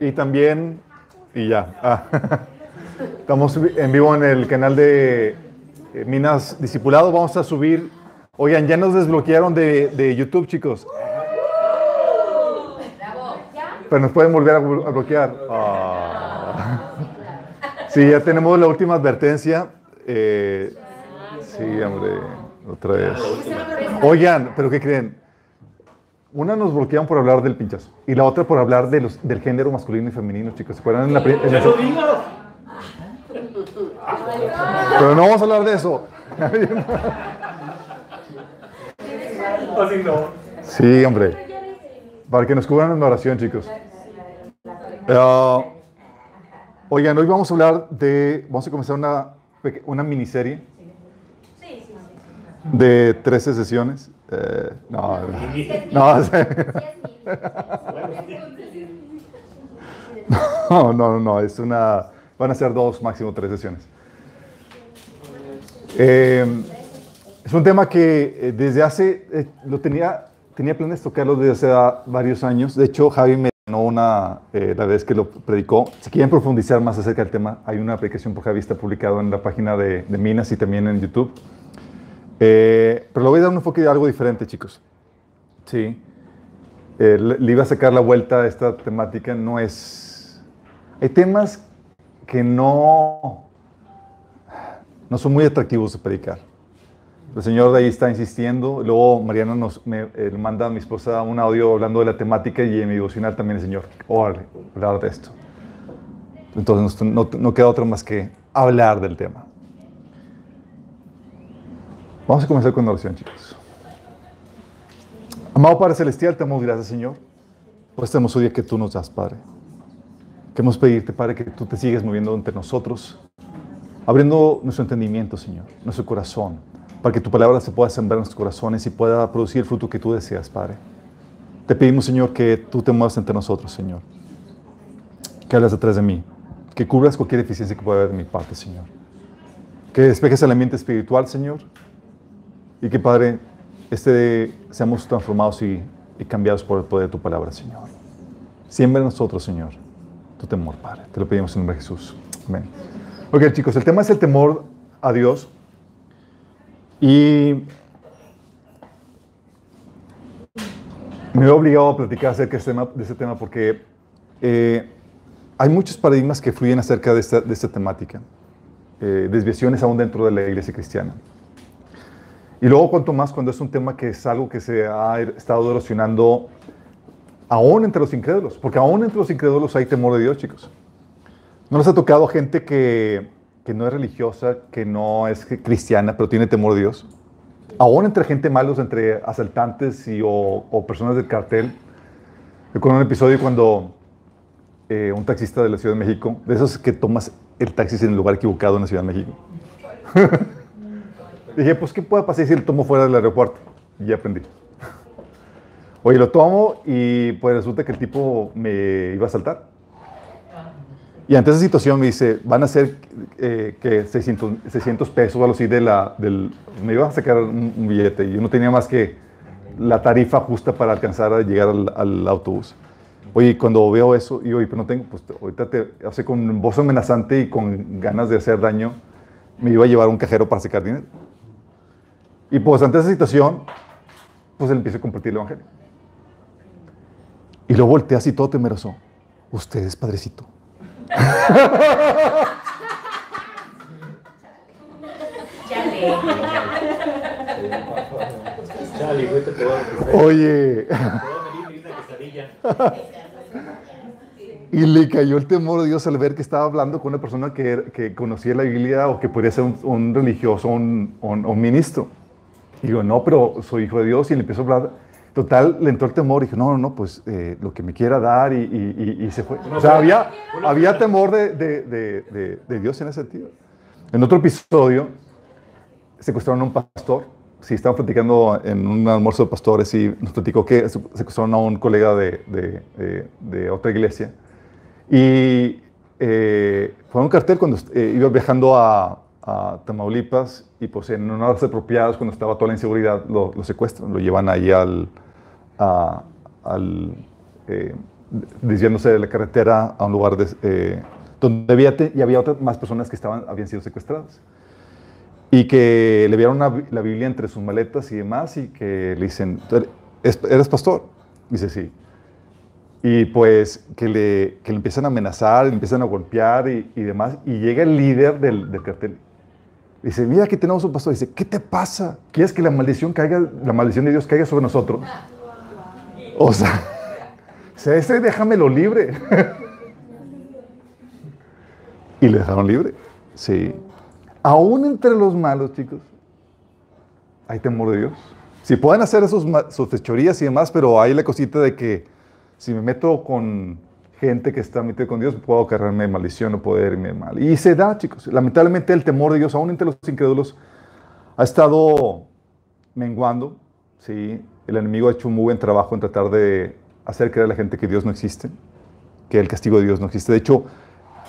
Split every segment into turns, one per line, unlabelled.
Y también, y ya. Ah, estamos en vivo en el canal de eh, Minas Discipulado. Vamos a subir. Oigan, ya nos desbloquearon de, de YouTube, chicos. Pero nos pueden volver a, blo- a bloquear. Ah. Sí, ya tenemos la última advertencia. Eh, sí, hombre, otra vez. Oigan, pero ¿qué creen? Una nos bloquearon por hablar del pinchazo y la otra por hablar de los, del género masculino y femenino, chicos. ¿Se acuerdan en la Pero no vamos a hablar de eso.
Así no.
Sí, hombre. Para que nos cubran en oración, chicos. Ah, oigan, hoy vamos a hablar de. Vamos a comenzar una, una miniserie de 13 sesiones. Eh, no, no, no, no, no, es una. Van a ser dos, máximo tres sesiones. Eh, es un tema que eh, desde hace, eh, lo tenía, tenía planes de tocarlo desde hace varios años. De hecho, Javi me ganó una, eh, la vez que lo predicó. Si quieren profundizar más acerca del tema, hay una aplicación por Javi, está publicado en la página de, de Minas y también en YouTube. Eh, pero le voy a dar un enfoque de algo diferente, chicos. Sí. Eh, le, iba a sacar la vuelta a esta temática. No es... Hay temas que no, no son muy atractivos de predicar. El Señor de ahí está insistiendo. Luego Mariana nos me, eh, manda a mi esposa un audio hablando de la temática y en mi devocional también el Señor. Órale, hablar de esto. Entonces no, no queda otra más que hablar del tema. Vamos a comenzar con la oración, chicos. Amado Padre Celestial, te damos gracias, Señor, por este hermoso día que tú nos das, Padre. Queremos pedirte, Padre, que tú te sigas moviendo entre nosotros, abriendo nuestro entendimiento, Señor, nuestro corazón, para que tu palabra se pueda sembrar en nuestros corazones y pueda producir el fruto que tú deseas, Padre. Te pedimos, Señor, que tú te muevas entre nosotros, Señor. Que hablas detrás de mí, que cubras cualquier deficiencia que pueda haber de mi parte, Señor. Que despejes el ambiente espiritual, Señor, y que, Padre, este, seamos transformados y, cambiados por el poder de tu palabra, Señor. Siempre en nosotros, Señor, tu temor, Padre. Te lo pedimos en nombre de Jesús. Amén. Ok, chicos, el tema es el temor a Dios. Y me veo obligado a platicar acerca de este tema, de este tema porque eh, hay muchos paradigmas que fluyen acerca de esta, de temática. Eh, desviaciones aún dentro de la iglesia cristiana. Y luego, cuanto más cuando es un tema que es algo que se ha estado erosionando aún entre los incrédulos, porque aún entre los incrédulos hay temor de Dios, chicos. ¿No les ha tocado gente que, que no es religiosa, que no es cristiana, pero tiene temor de Dios? Aún entre gente malos, entre asaltantes y, o, o personas del cartel. Recuerdo un episodio cuando eh, un taxista de la Ciudad de México, de esos que tomas el taxi en el lugar equivocado en la Ciudad de México. Dije, pues, ¿qué puede pasar si lo tomo fuera del aeropuerto? Y ya aprendí. Oye, lo tomo y pues resulta que el tipo me iba a saltar. Y ante esa situación me dice, van a ser eh, que 600, 600 pesos o algo así de la, del... Me iba a sacar un, un, billete y yo no tenía más que la tarifa justa para alcanzar a llegar al, al autobús. Oye, cuando veo eso, y oye, pero no tengo, pues ahorita te, sea, con voz amenazante y con ganas de hacer daño, me iba a llevar un cajero para sacar dinero. Y pues ante esa situación, pues él empieza a compartir el evangelio. Y lo voltea así todo temeroso. Usted es padrecito. Oye. Y le cayó el temor de Dios al ver que estaba hablando con una persona que, que conocía la Biblia o que podría ser un, religioso o un, un, ministro. Y digo, no, pero soy hijo de Dios y le empezó a hablar. Total, le entró el temor y dije, no, no, no, pues eh, lo que me quiera dar y, y, y, y se fue. O sea, había, había temor de, de, de, de, Dios en ese sentido. En otro episodio, secuestraron a un pastor. Sí, estaban platicando en un almuerzo de pastores y nos platicó que secuestraron a un colega de, de otra iglesia. Y eh, fue un cartel cuando eh, iba viajando a, a, Tamaulipas y pues en horas apropiadas, cuando estaba toda la inseguridad, lo, lo secuestran, lo llevan ahí al, a, al, eh, desviándose de la carretera a un lugar de, eh, donde había, y había otras más personas que estaban, habían sido secuestradas. Y que le vieron la Biblia entre sus maletas y demás y que le dicen, ¿eres pastor? Dice, sí. Y pues que le, que le empiezan a amenazar, le empiezan a golpear y, y demás. Y llega el líder del, del cartel. Dice, mira que tenemos un pastor. Dice, ¿qué te pasa? ¿Quieres que la maldición caiga, la maldición de Dios caiga sobre nosotros? O sea, ese déjamelo libre. y le dejaron libre. Sí. Aún entre los malos, chicos, hay temor de Dios. Si pueden hacer esos, sus fechorías y demás, pero hay la cosita de que si me meto con gente que está metida con Dios, puedo cargarme maldición o poder irme mal. Y se da, chicos. Lamentablemente el temor de Dios, aún entre los incrédulos, ha estado menguando. ¿sí? El enemigo ha hecho un muy buen trabajo en tratar de hacer creer a la gente que Dios no existe, que el castigo de Dios no existe. De hecho,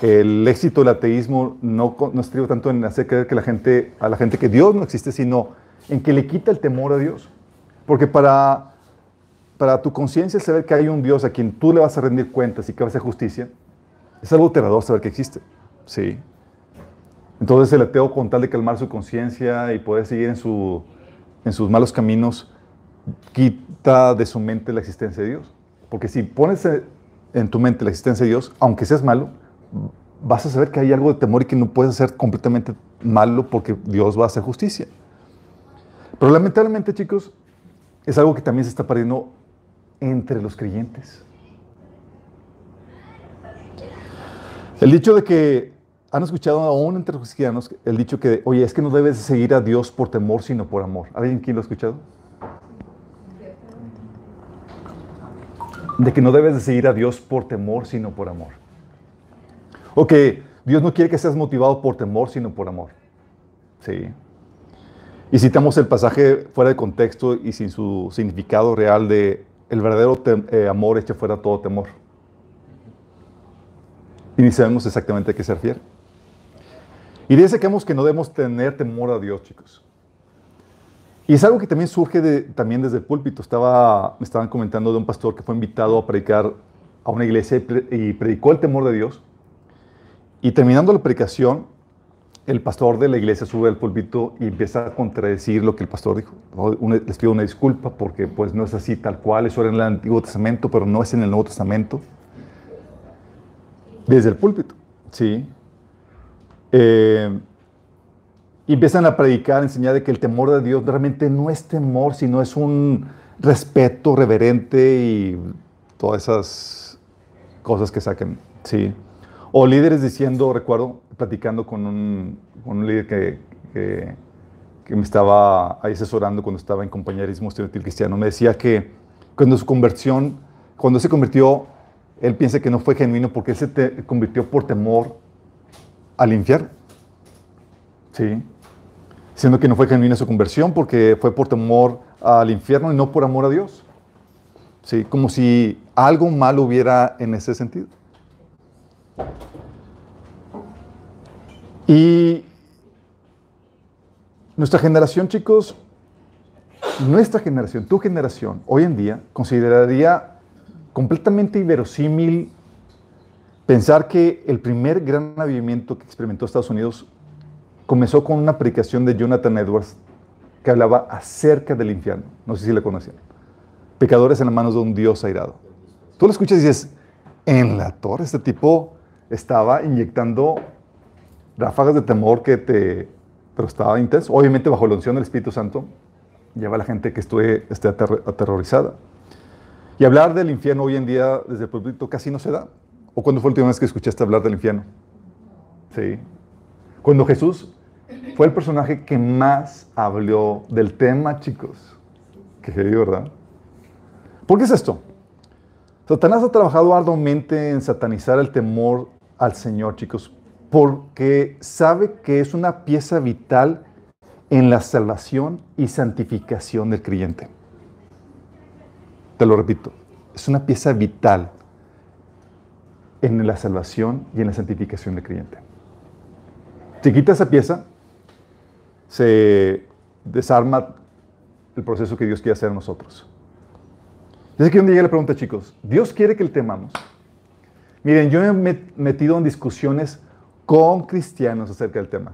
el éxito del ateísmo no, no estriba tanto en hacer creer que la gente, a la gente que Dios no existe, sino en que le quita el temor a Dios. Porque para, para tu conciencia saber que hay un Dios a quien tú le vas a rendir cuentas y que va a hacer justicia, es algo aterrador saber que existe. Sí. Entonces el ateo con tal de calmar su conciencia y poder seguir en, su, en sus malos caminos, quita de su mente la existencia de Dios. Porque si pones en tu mente la existencia de Dios, aunque seas malo, vas a saber que hay algo de temor y que no puedes ser completamente malo porque Dios va a hacer justicia. Pero lamentablemente, chicos, es algo que también se está perdiendo entre los creyentes. El dicho de que han escuchado aún entre los cristianos el dicho que, oye, es que no debes seguir a Dios por temor, sino por amor. ¿Alguien aquí lo ha escuchado? De que no debes de seguir a Dios por temor, sino por amor. O que Dios no quiere que seas motivado por temor, sino por amor. Sí. Y citamos el pasaje fuera de contexto y sin su significado real de el verdadero eh, amor echa fuera todo temor. Y ni sabemos exactamente a qué se refiere. Y dice que no debemos tener temor a Dios, chicos. Y es algo que también surge de, también desde el púlpito. Estaba, me estaban comentando de un pastor que fue invitado a predicar a una iglesia y predicó el temor de Dios. Y terminando la predicación, el pastor de la iglesia sube al púlpito y empieza a contradecir lo que el pastor dijo. les pido una disculpa porque pues no es así tal cual, eso era en el Antiguo Testamento, pero no es en el Nuevo Testamento. Desde el púlpito, ¿sí? Eh, empiezan a predicar, a enseñar de que el temor de Dios realmente no es temor, sino es un respeto reverente y todas esas cosas que saquen, ¿sí? O líderes diciendo, recuerdo, platicando con un, con un líder que, que, que, me estaba ahí asesorando cuando estaba en compañerismo estudiantil cristiano, me decía que cuando su conversión, cuando se convirtió, él piensa que no fue genuino porque él se te, convirtió por temor al infierno. ¿Sí? Siendo que no fue genuina su conversión porque fue por temor al infierno y no por amor a Dios. ¿Sí? Como si algo malo hubiera en ese sentido. Y nuestra generación, chicos, nuestra generación, tu generación, hoy en día, consideraría completamente inverosímil pensar que el primer gran avivamiento que experimentó Estados Unidos comenzó con una predicación de Jonathan Edwards que hablaba acerca del infierno. No sé si le conocían. Pecadores en las manos de un Dios airado. Tú lo escuchas y dices, en la torre, este tipo estaba inyectando ráfagas de temor que te... Pero estaba intenso. Obviamente bajo la unción del Espíritu Santo lleva a la gente que esté, esté aterrorizada. Y hablar del infierno hoy en día desde el público casi no se da. ¿O cuándo fue la última vez que escuchaste hablar del infierno? Sí. Cuando Jesús fue el personaje que más habló del tema, chicos. Que heavy, ¿verdad? ¿Por qué es esto? Satanás ha trabajado arduamente en satanizar el temor al Señor, chicos, porque sabe que es una pieza vital en la salvación y santificación del creyente. Te lo repito, es una pieza vital en la salvación y en la santificación del creyente. Si quita esa pieza, se desarma el proceso que Dios quiere hacer en nosotros. Desde que un día le pregunta, chicos, ¿Dios quiere que le temamos? Miren, yo me he metido en discusiones con cristianos acerca del tema.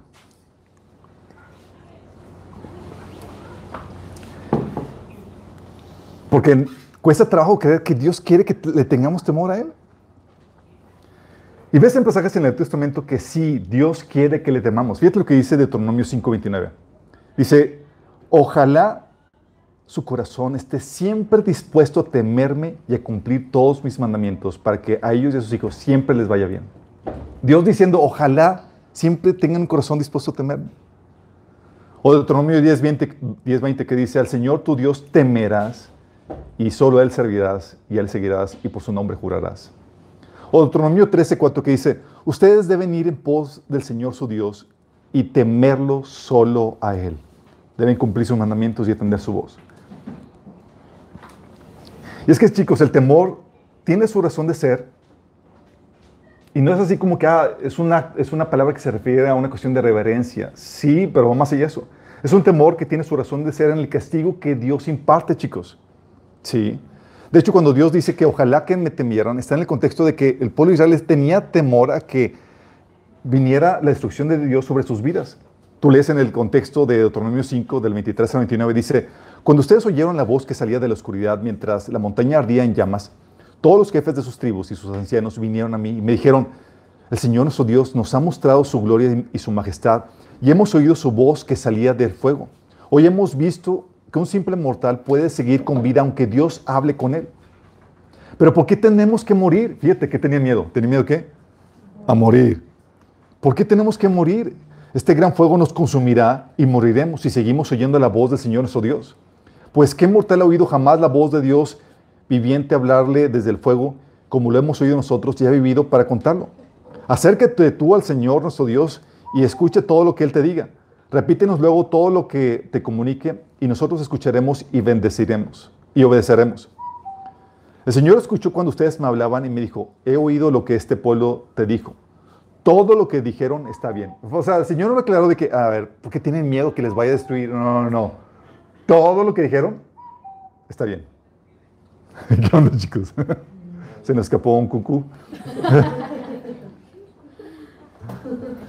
Porque cuesta trabajo creer que Dios quiere que le tengamos temor a Él. Y ves en pasajes en el Testamento que sí, Dios quiere que le temamos. Fíjate lo que dice Deuteronomio 5:29. Dice, ojalá su corazón esté siempre dispuesto a temerme y a cumplir todos mis mandamientos para que a ellos y a sus hijos siempre les vaya bien. Dios diciendo, ojalá siempre tengan un corazón dispuesto a temerme. O Deuteronomio 10:20 10, que dice, al Señor tu Dios temerás y solo a Él servirás y a Él seguirás y por su nombre jurarás. O Deuteronomio 13:4 que dice, ustedes deben ir en pos del Señor su Dios y temerlo solo a Él. Deben cumplir sus mandamientos y atender su voz. Y es que, chicos, el temor tiene su razón de ser. Y no es así como que ah, es, una, es una palabra que se refiere a una cuestión de reverencia. Sí, pero va más allá eso. Es un temor que tiene su razón de ser en el castigo que Dios imparte, chicos. Sí. De hecho, cuando Dios dice que ojalá que me temieran, está en el contexto de que el pueblo de Israel tenía temor a que viniera la destrucción de Dios sobre sus vidas. Tú lees en el contexto de Deuteronomio 5, del 23 al 29, dice, cuando ustedes oyeron la voz que salía de la oscuridad mientras la montaña ardía en llamas, todos los jefes de sus tribus y sus ancianos vinieron a mí y me dijeron, el Señor nuestro Dios nos ha mostrado su gloria y su majestad y hemos oído su voz que salía del fuego. Hoy hemos visto que un simple mortal puede seguir con vida aunque Dios hable con él. Pero ¿por qué tenemos que morir? Fíjate que tenía miedo. ¿Tenía miedo qué? A morir. ¿Por qué tenemos que morir? Este gran fuego nos consumirá y moriremos si seguimos oyendo la voz del Señor nuestro Dios. Pues ¿qué mortal ha oído jamás la voz de Dios viviente hablarle desde el fuego, como lo hemos oído nosotros y ha vivido para contarlo? Acércate tú al Señor nuestro Dios y escuche todo lo que Él te diga. Repítenos luego todo lo que te comunique y nosotros escucharemos y bendeciremos y obedeceremos. El Señor escuchó cuando ustedes me hablaban y me dijo, he oído lo que este pueblo te dijo. Todo lo que dijeron está bien. O sea, el Señor no me aclaró de que, a ver, ¿por qué tienen miedo que les vaya a destruir? No, no, no. Todo lo que dijeron está bien. ¿Qué onda, chicos? Se nos escapó un cucú.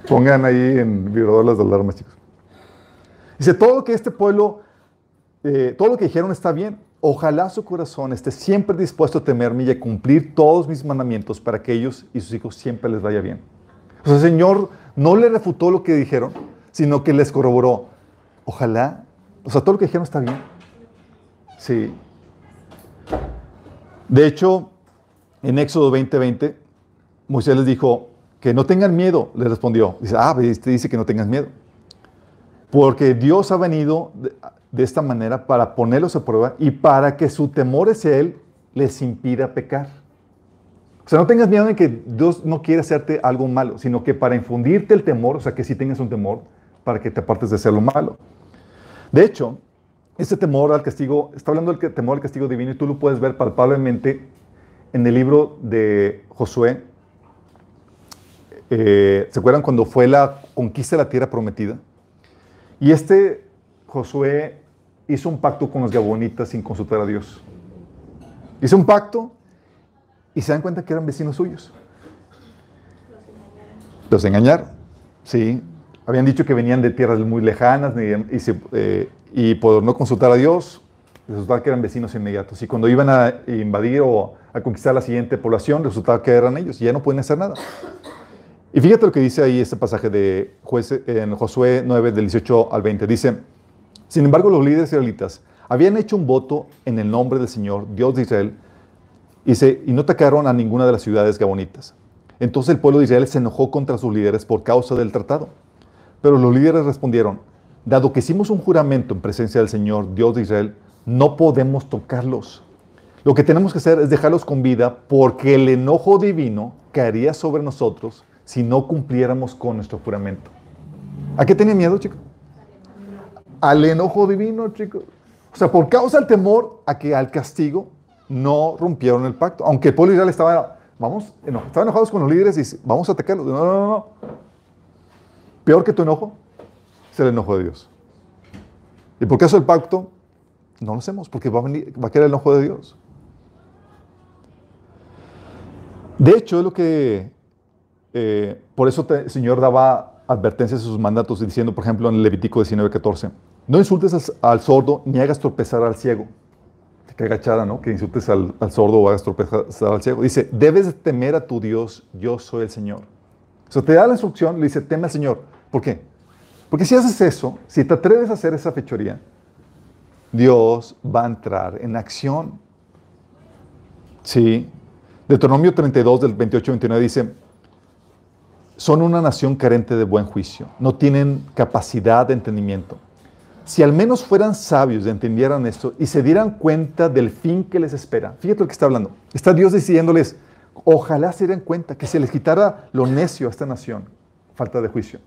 Pongan ahí en vibrador las alarmas, chicos. Dice, todo lo que este pueblo, eh, todo lo que dijeron está bien. Ojalá su corazón esté siempre dispuesto a temerme y a cumplir todos mis mandamientos para que ellos y sus hijos siempre les vaya bien. O sea, el Señor no le refutó lo que dijeron, sino que les corroboró. Ojalá o sea, todo lo que dijeron está bien. Sí. De hecho, en Éxodo 20:20, Moisés les dijo que no tengan miedo, le respondió. Dice, ah, este dice que no tengan miedo. Porque Dios ha venido de, esta manera para ponerlos a prueba y para que su temor hacia Él les impida pecar. O sea, no tengas miedo de que Dios no quiere hacerte algo malo, sino que para infundirte el temor, o sea, que sí tengas un temor, para que te apartes de hacer lo malo. De hecho, este temor al castigo, está hablando del temor al castigo divino y tú lo puedes ver palpablemente en el libro de Josué. Eh, ¿Se acuerdan cuando fue la conquista de la tierra prometida? Y este Josué hizo un pacto con los gabonitas sin consultar a Dios. Hizo un pacto y se dan cuenta que eran vecinos suyos. Los engañaron. Sí, habían dicho que venían de tierras muy lejanas eh, y, por no consultar a Dios, resultaba que eran vecinos inmediatos. Y cuando iban a invadir o a conquistar la siguiente población, resultaba que eran ellos y ya no pueden hacer nada. Y fíjate lo que dice ahí este pasaje de en Josué 9, del 18 al 20. Dice, sin embargo, los líderes israelitas habían hecho un voto en el nombre del Señor, Dios de Israel, y, se, y no atacaron a ninguna de las ciudades gabonitas. Entonces el pueblo de Israel se enojó contra sus líderes por causa del tratado. Pero los líderes respondieron, dado que hicimos un juramento en presencia del Señor, Dios de Israel, no podemos tocarlos. Lo que tenemos que hacer es dejarlos con vida porque el enojo divino caería sobre nosotros si no cumpliéramos con nuestro juramento. ¿A qué tenía miedo, chicos? Al enojo divino, chicos. O sea, por causa del temor a que al castigo no rompieron el pacto. Aunque el pueblo Israel estaba, vamos, estaban enojados con los líderes y vamos a atacarlos. No, no, no, no. Peor que tu enojo es el enojo de Dios. ¿Y por qué eso el pacto? No lo hacemos, porque va a, venir, va a quedar el enojo de Dios. De hecho, es lo que, eh, por eso el Señor daba advertencias a sus mandatos diciendo, por ejemplo, en Levítico 19:14, no insultes al, al, sordo ni hagas tropezar al ciego. Qué agachada, ¿no? Que insultes al, al, sordo o hagas tropezar al ciego. Dice, debes temer a tu Dios, yo soy el Señor. O sea, te da la instrucción, le dice, teme al Señor. ¿Por qué? Porque si haces eso, si te atreves a hacer esa fechoría, Dios va a entrar en acción. Sí. Deuteronomio 32 del 28-29 dice, son una nación carente de buen juicio, no tienen capacidad de entendimiento. Si al menos fueran sabios y entendieran esto y se dieran cuenta del fin que les espera. Fíjate lo que está hablando. Está Dios diciéndoles, ojalá se dieran cuenta que se les quitara lo necio a esta nación, falta de juicio.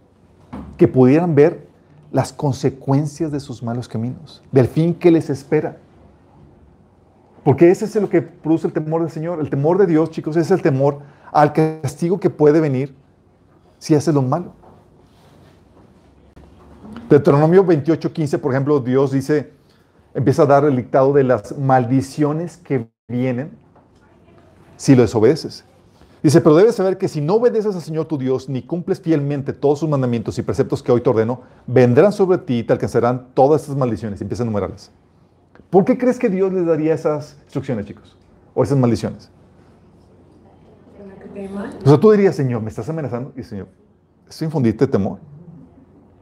Que pudieran ver las consecuencias de sus malos caminos, del fin que les espera. Porque ese es lo que produce el temor del Señor. El temor de Dios, chicos, es el temor al castigo que puede venir si haces lo malo. Deuteronomio 28:15, por ejemplo, Dios dice, empieza a dar el dictado de las maldiciones que vienen si lo desobedeces. Dice, pero debes saber que si no obedeces al Señor tu Dios, ni cumples fielmente todos sus mandamientos y preceptos que hoy te ordeno, vendrán sobre ti y te alcanzarán todas estas maldiciones. Empieza a enumerarlas. ¿Por qué crees que Dios les daría esas instrucciones, chicos? O esas maldiciones. O tú dirías, Señor, ¿me estás amenazando? Y Señor, ¿es infundirte temor?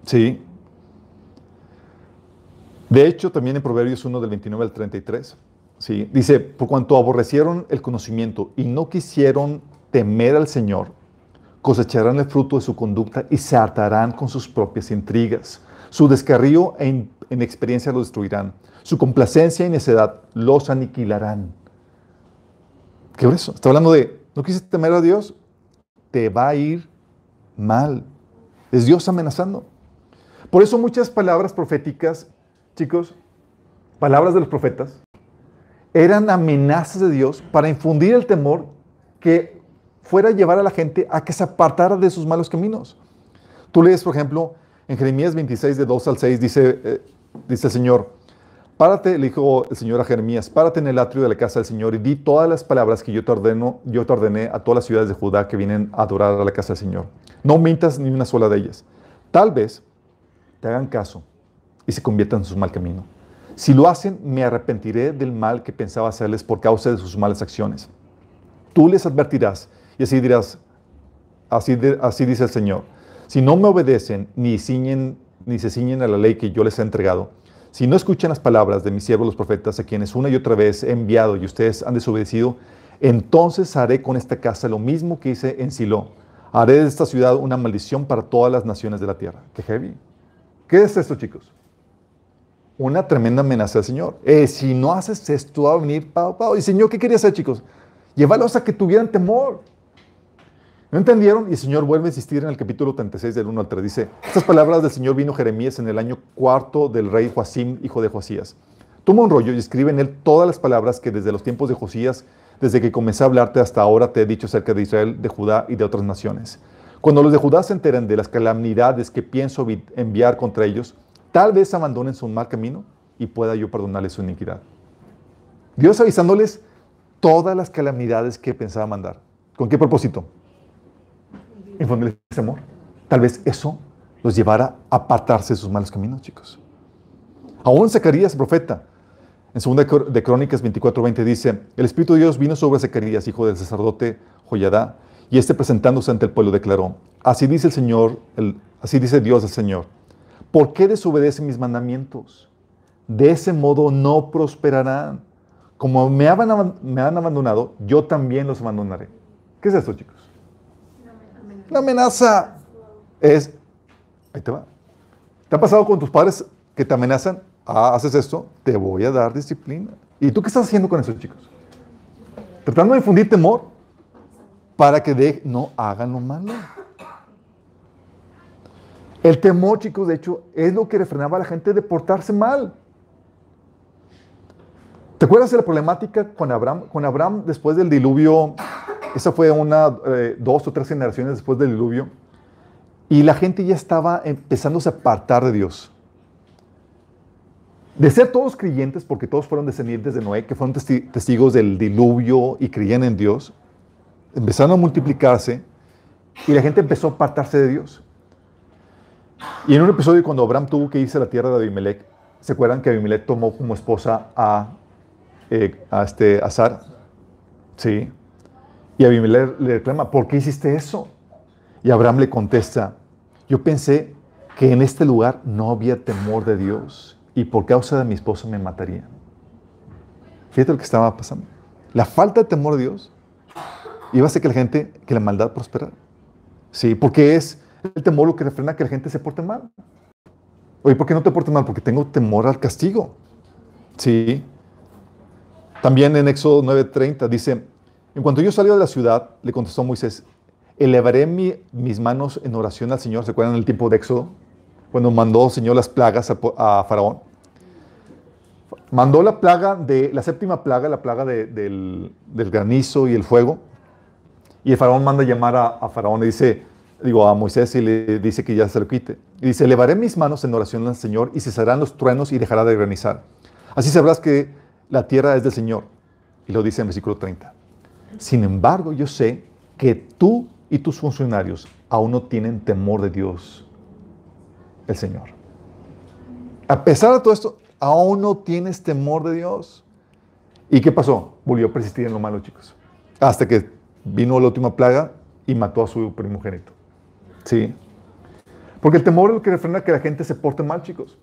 Sí. De hecho, también en Proverbios 1 del 29 al 33, ¿sí? dice, por cuanto aborrecieron el conocimiento y no quisieron temer al Señor, cosecharán el fruto de su conducta y se hartarán con sus propias intrigas. Su descarrío e inexperiencia lo destruirán. Su complacencia y necedad los aniquilarán. ¿Qué es eso? Está hablando de, ¿no quisiste temer a Dios? Te va a ir mal. Es Dios amenazando. Por eso muchas palabras proféticas, chicos, palabras de los profetas, eran amenazas de Dios para infundir el temor que fuera a llevar a la gente a que se apartara de sus malos caminos. Tú lees, por ejemplo, en Jeremías 26, de 2 al 6, dice, eh, dice el Señor, párate, le dijo el Señor a Jeremías, párate en el atrio de la casa del Señor y di todas las palabras que yo te, ordeno, yo te ordené a todas las ciudades de Judá que vienen a adorar a la casa del Señor. No mintas ni una sola de ellas. Tal vez te hagan caso y se conviertan en su mal camino. Si lo hacen, me arrepentiré del mal que pensaba hacerles por causa de sus malas acciones. Tú les advertirás y así dirás, así, dice el Señor, si no me obedecen ni, ciñen, ni se ciñen a la ley que yo les he entregado, si no escuchan las palabras de mis siervos los profetas, a quienes una y otra vez he enviado y ustedes han desobedecido, entonces haré con esta casa lo mismo que hice en Silo. Haré de esta ciudad una maldición para todas las naciones de la tierra. Qué heavy. ¿Qué es esto, chicos? Una tremenda amenaza del Señor. Eh, si no haces esto, va a venir Pau, Pau. Y Señor, ¿qué quería hacer, chicos? Llévalos a que tuvieran temor. ¿No entendieron? Y el Señor vuelve a insistir en el capítulo 36 del 1 al 3. Dice, estas palabras del Señor vino Jeremías en el año cuarto del rey Joacim, hijo de Josías. Toma un rollo y escribe en él todas las palabras que desde los tiempos de Josías, desde que comencé a hablarte hasta ahora, te he dicho acerca de Israel, de Judá y de otras naciones. Cuando los de Judá se enteren de las calamidades que pienso enviar contra ellos, tal vez abandonen su mal camino y pueda yo perdonarles su iniquidad. Dios avisándoles todas las calamidades que pensaba mandar. ¿Con qué propósito? Infundirles ese amor. Tal vez eso los llevara a apartarse de sus malos caminos, chicos. Aún Zacarías, profeta, en 2 de Crónicas 24:20 dice, el Espíritu de Dios vino sobre Zacarías, hijo del sacerdote Joyadá, y este presentándose ante el pueblo declaró, así dice el Señor, así dice Dios el Señor, ¿por qué desobedecen mis mandamientos? De ese modo no prosperarán. Como me me han abandonado, yo también los abandonaré. ¿Qué es esto, chicos? La amenaza es, ahí te va. ¿Te ha pasado con tus padres que te amenazan? Ah, haces esto, te voy a dar disciplina. ¿Y tú qué estás haciendo con esos chicos? Tratando de infundir temor para que de, no hagan lo malo. El temor, chicos, de hecho, es lo que refrenaba a la gente de portarse mal. ¿Te acuerdas de la problemática con Abraham? Con Abraham, después del diluvio, esa fue una, eh, dos o tres generaciones después del diluvio. Y la gente ya estaba empezándose a apartar de Dios. De ser todos creyentes, porque todos fueron descendientes de Noé, que fueron testigos del diluvio y creían en Dios, empezaron a multiplicarse y la gente empezó a apartarse de Dios. Y en un episodio cuando Abraham tuvo que irse a la tierra de Abimelech, ¿se acuerdan que Abimelech tomó como esposa a, eh, a, este, a Sara? Sí. Y Abimelech le reclama, ¿por qué hiciste eso? Y Abraham le contesta, yo pensé que en este lugar no había temor de Dios y por causa de mi esposa me matarían. Fíjate lo que estaba pasando. La falta de temor de Dios iba a hacer que la gente, que la maldad prosperara. Sí, porque es el temor lo que refrena que la gente se porte mal. Oye, ¿por qué no te portes mal? Porque tengo temor al castigo. Sí. También en Éxodo 9:30 dice, en cuanto yo salí de la ciudad, le contestó Moisés, elevaré mis manos en oración al Señor. ¿Se acuerdan el tiempo de Éxodo? Cuando mandó el Señor las plagas a, Faraón. Mandó la plaga de, la séptima plaga, la plaga del, granizo y el fuego. Y el Faraón manda llamar a, a Faraón y dice, digo, a Moisés y le dice que ya se lo quite. Y dice, elevaré mis manos en oración al Señor y cesarán los truenos y dejará de granizar. Así sabrás que la tierra es del Señor. Y lo dice en versículo 30. Sin embargo, yo sé que tú y tus funcionarios aún no tienen temor de Dios, el Señor. A pesar de todo esto, aún no tienes temor de Dios. ¿Y qué pasó? Volvió a persistir en lo malo, chicos. Hasta que vino la última plaga y mató a su primogénito. Sí. Porque el temor es lo que refrena que la gente se porte mal, chicos.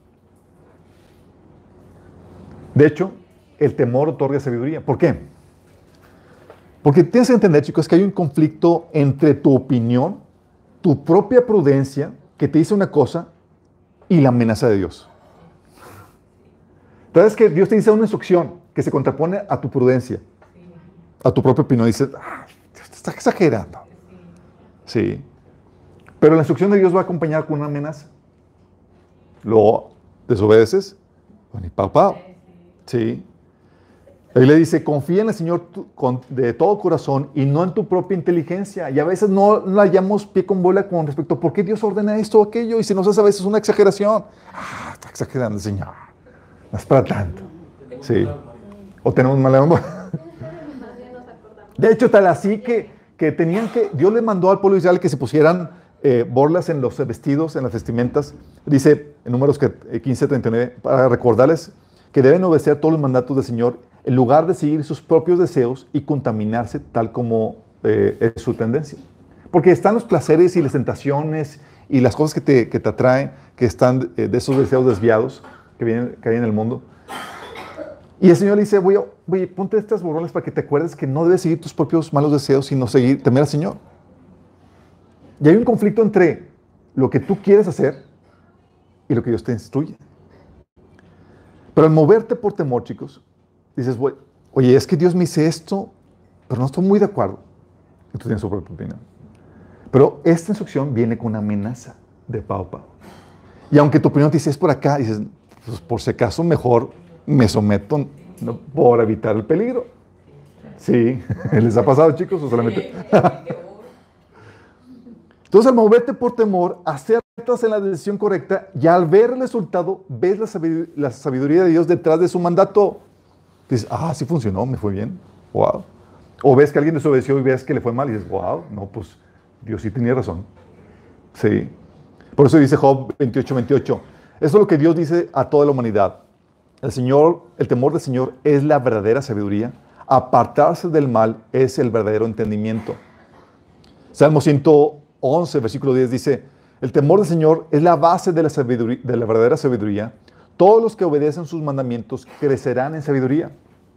De hecho, el temor otorga sabiduría. ¿Por qué? Porque tienes que entender, chicos, que hay un conflicto entre tu opinión, tu propia prudencia, que te dice una cosa, y la amenaza de Dios. Entonces, que Dios te dice una instrucción que se contrapone a tu prudencia, a tu propia opinión. Dices, ah, te está exagerando. Sí. Pero la instrucción de Dios va acompañada con una amenaza. Lo desobedeces, ni papá. Sí. Ahí le dice, confía en el Señor de todo corazón y no en tu propia inteligencia. Y a veces no, la hallamos pie con bola con respecto a por qué Dios ordena esto o aquello. Y si nos hace a veces una exageración. Ah, está exagerando el Señor. No es para tanto. Sí. O tenemos mala memoria. De hecho, tal así que, que tenían que, Dios le mandó al pueblo Israel que se pusieran eh, borlas en los vestidos, en las vestimentas. Dice en números 15, 39, eh, para recordarles que deben obedecer todos los mandatos del Señor en lugar de seguir sus propios deseos y contaminarse tal como eh, es su tendencia. Porque están los placeres y las tentaciones y las cosas que te, que te atraen, que están de esos deseos desviados que, vienen, que hay en el mundo. Y el Señor le dice, voy, voy, ponte estas borrones para que te acuerdes que no debes seguir tus propios malos deseos, sino seguir, temer al Señor. Y hay un conflicto entre lo que tú quieres hacer y lo que Dios te instruye. Pero al moverte por temor, chicos, dices, oye, es que Dios me dice esto, pero no estoy muy de acuerdo. Y tú tienes su propia opinión. Pero esta instrucción viene con una amenaza de Pau Pau. Y aunque tu opinión te dice es por acá, dices, pues por si acaso mejor me someto por evitar el peligro. Sí, ¿les ha pasado, chicos? ¿O solamente? Entonces, al moverte por temor, acertas en la decisión correcta y al ver el resultado, ves la sabiduría, de Dios detrás de su mandato. Dices, ah, sí funcionó, me fue bien. Wow. O ves que alguien desobedeció y ves que le fue mal y dices, wow, no, pues Dios sí tenía razón. Sí. Por eso dice Job 28, 28. Eso es lo que Dios dice a toda la humanidad. El Señor, el temor del Señor es la verdadera sabiduría. Apartarse del mal es el verdadero entendimiento. Salmo 100, 11, versículo 10 dice, el temor del Señor es la base de la, sabiduría, de la verdadera sabiduría. Todos los que obedecen sus mandamientos crecerán en sabiduría.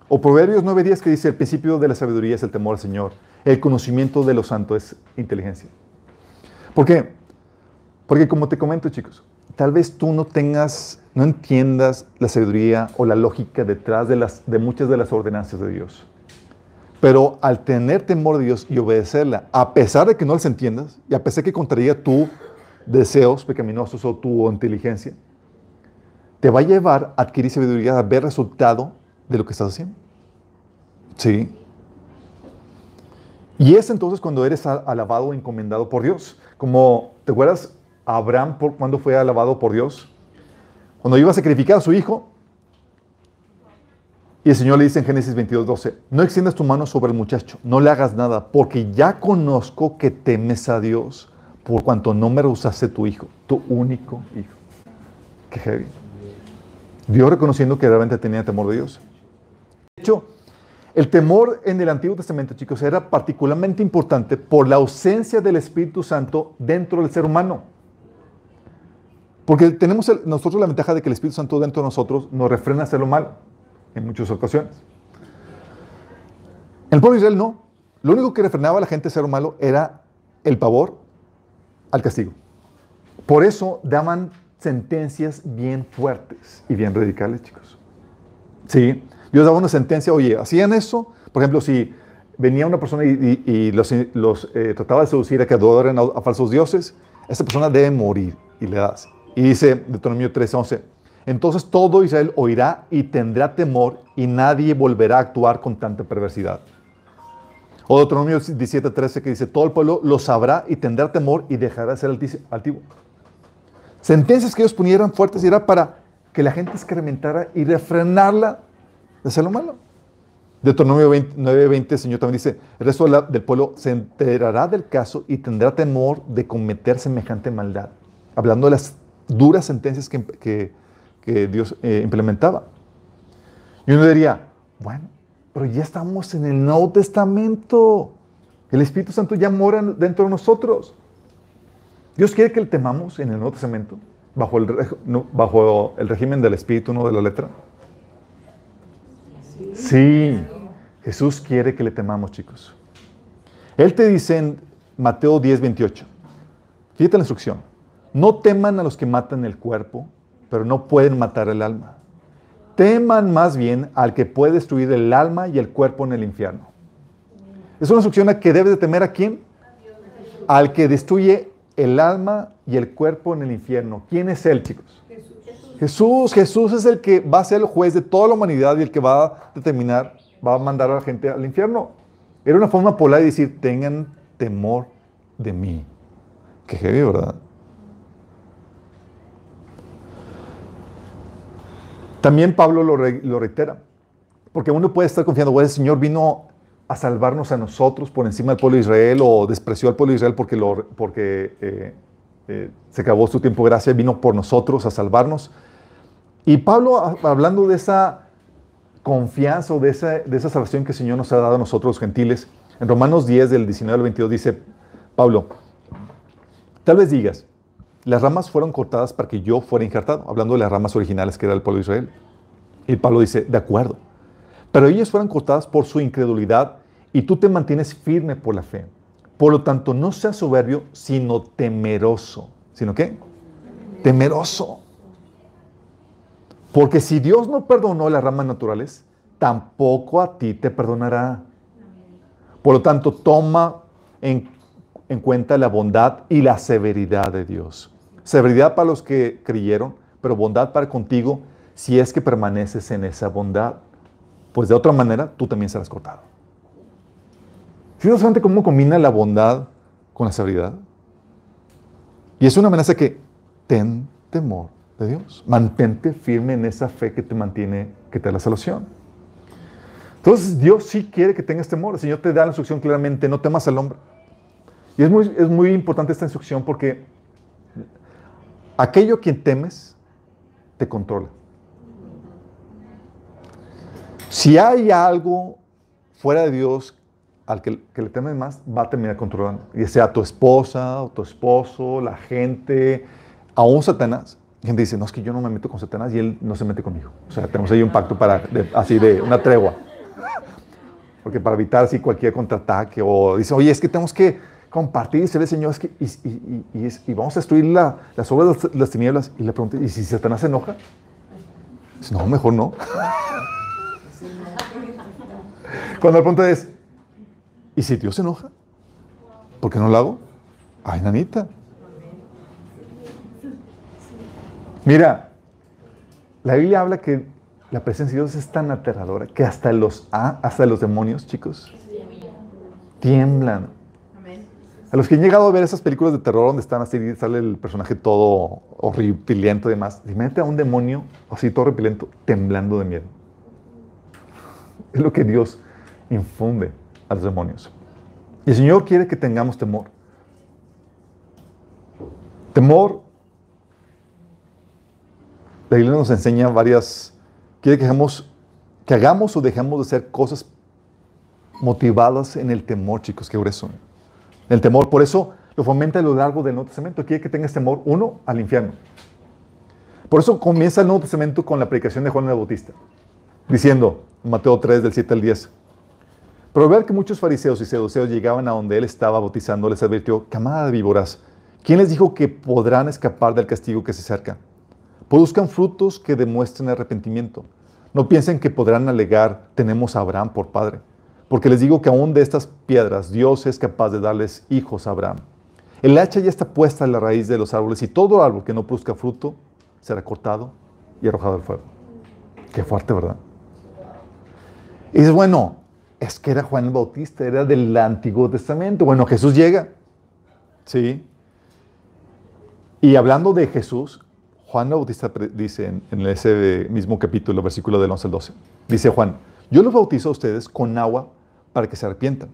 O Proverbios 9.10 que dice, el principio de la sabiduría es el temor al Señor. El conocimiento de lo santo es inteligencia. ¿Por qué? Porque como te comento, chicos, tal vez tú no tengas, no entiendas la sabiduría o la lógica detrás de, las, de muchas de las ordenanzas de Dios. Pero al tener temor de Dios y obedecerla, a pesar de que no las entiendas y a pesar de que contraría tus deseos pecaminosos o tu inteligencia, te va a llevar a adquirir sabiduría, a ver resultado de lo que estás haciendo. Sí. Y es entonces cuando eres alabado encomendado por Dios. Como, ¿te acuerdas Abraham cuando fue alabado por Dios? Cuando iba a sacrificar a su hijo, Y el Señor le dice en Génesis 22, 12, no extiendas tu mano sobre el muchacho, no le hagas nada, porque ya conozco que temes a Dios, por cuanto no me rehusaste tu hijo, tu único hijo. Dios reconociendo que realmente tenía temor de Dios. De hecho, el temor en el Antiguo Testamento, chicos, era particularmente importante por la ausencia del Espíritu Santo dentro del ser humano. Porque tenemos nosotros la ventaja de que el Espíritu Santo dentro de nosotros nos refrena a hacer lo malo en muchas ocasiones. El pueblo de Israel no. Lo único que refrenaba a la gente a hacer lo malo era el pavor al castigo. Por eso daban sentencias bien fuertes y bien radicales, chicos. Sí, Dios daba una sentencia, oye, hacían eso, por ejemplo, si venía una persona y, los, eh, trataba de seducir a que adoren a, falsos dioses, esa persona debe morir y le das. Y dice Deuteronomio 13:11, entonces todo Israel oirá y tendrá temor y nadie volverá a actuar con tanta perversidad. O Deuteronomio 17:13 que dice, todo el pueblo lo sabrá y tendrá temor y dejará de ser altivo. Sentencias que ellos ponieran fuertes y era para que la gente experimentara y refrenarla de hacer lo malo. Deuteronomio 9:20, el Señor también dice, el resto del pueblo se enterará del caso y tendrá temor de cometer semejante maldad. Hablando de las duras sentencias que, Dios eh, implementaba. Y uno diría, bueno, pero ya estamos en el Nuevo Testamento. El Espíritu Santo ya mora dentro de nosotros. Dios quiere que le temamos en el Nuevo Testamento, bajo el, bajo el régimen del Espíritu, no de la letra. Sí, Jesús quiere que le temamos, chicos. Él te dice en Mateo 10, 28, fíjate la instrucción, no teman a los que matan el cuerpo, pero no pueden matar el alma. Teman más bien al que puede destruir el alma y el cuerpo en el infierno. Es una instrucción a que debes de temer a quién? Al que destruye el alma y el cuerpo en el infierno. ¿Quién es Él, chicos? Jesús. Jesús. es el que va a ser el juez de toda la humanidad y el que va a determinar, va a mandar a la gente al infierno. Era una forma polar de decir, tengan temor de mí. Qué heavy, ¿verdad? También Pablo lo, reitera, porque uno puede estar confiando, bueno, el Señor vino a salvarnos a nosotros por encima del pueblo de Israel o despreció al pueblo de Israel porque, lo, porque eh, eh, se acabó su tiempo de gracia, vino por nosotros a salvarnos. Y Pablo, hablando de esa confianza o de esa, de esa salvación que el Señor nos ha dado a nosotros los gentiles, en Romanos 10, del 19 al 22, dice Pablo, tal vez digas, las ramas fueron cortadas para que yo fuera injertado, hablando de las ramas originales que era el pueblo de Israel. Y Pablo dice, de acuerdo, pero ellas fueron cortadas por su incredulidad y tú te mantienes firme por la fe. Por lo tanto, no seas soberbio, sino temeroso. ¿Sino qué? Temeroso. Porque si Dios no perdonó las ramas naturales, tampoco a ti te perdonará. Por lo tanto, toma en, en, cuenta la bondad y la severidad de Dios. Severidad para los que creyeron, pero bondad para contigo si es que permaneces en esa bondad pues de otra manera tú también serás cortado. Fíjate cómo combina la bondad con la severidad. Y es una amenaza que ten temor de Dios. Mantente firme en esa fe que te mantiene, que te da la salvación. Entonces Dios sí quiere que tengas temor. El Señor te da la instrucción claramente, no temas al hombre. Y es muy, es muy importante esta instrucción porque aquello a quien temes te controla. Si hay algo fuera de Dios al que, le temes más, va a terminar controlando. Y sea tu esposa o tu esposo, la gente, aún Satanás. Gente dice, no, es que yo no me meto con Satanás y él no se mete conmigo. O sea, tenemos ahí un pacto para, así de una tregua. Porque para evitar así cualquier contraataque o dice, oye, es que tenemos que compartir y ve, Señor, es que, y, vamos a destruir la, las obras de las tinieblas. Y le pregunté, ¿y si Satanás se enoja? Dice, no, mejor no. Cuando el punto es, ¿y si Dios se enoja? ¿Por qué no lo hago? Ay, nanita. Mira, la Biblia habla que la presencia de Dios es tan aterradora que hasta los, ah, hasta los demonios, chicos, tiemblan. A los que han llegado a ver esas películas de terror donde están así, sale el personaje todo horripilento y demás, imagínate a un demonio así todo repilento temblando de miedo. Es lo que Dios infunde a los demonios. Y el Señor quiere que tengamos temor. Temor, la Biblia nos enseña varias, quiere que hagamos, que o dejemos de hacer cosas motivadas en el temor, chicos, qué grueso. El temor, por eso lo fomenta a lo largo del Nuevo Testamento. Quiere que tengas temor, uno, al infierno. Por eso comienza el Nuevo Testamento con la predicación de Juan el Bautista, diciendo, Mateo 3, del 7 al 10, pero ver que muchos fariseos y seduceos llegaban a donde él estaba bautizando, les advirtió, camada de víboras, ¿quién les dijo que podrán escapar del castigo que se acerca? Produzcan frutos que demuestren arrepentimiento. No piensen que podrán alegar, tenemos a Abraham por padre, porque les digo que aún de estas piedras Dios es capaz de darles hijos a Abraham. El hacha ya está puesta en la raíz de los árboles y todo árbol que no produzca fruto será cortado y arrojado al fuego. Qué fuerte, ¿verdad? Y dices, bueno, es que era Juan el Bautista, era del Antiguo Testamento. Bueno, Jesús llega, ¿sí? Y hablando de Jesús, Juan el Bautista dice en, ese mismo capítulo, versículo del 11 al 12, dice Juan, yo los bautizo a ustedes con agua para que se arrepientan,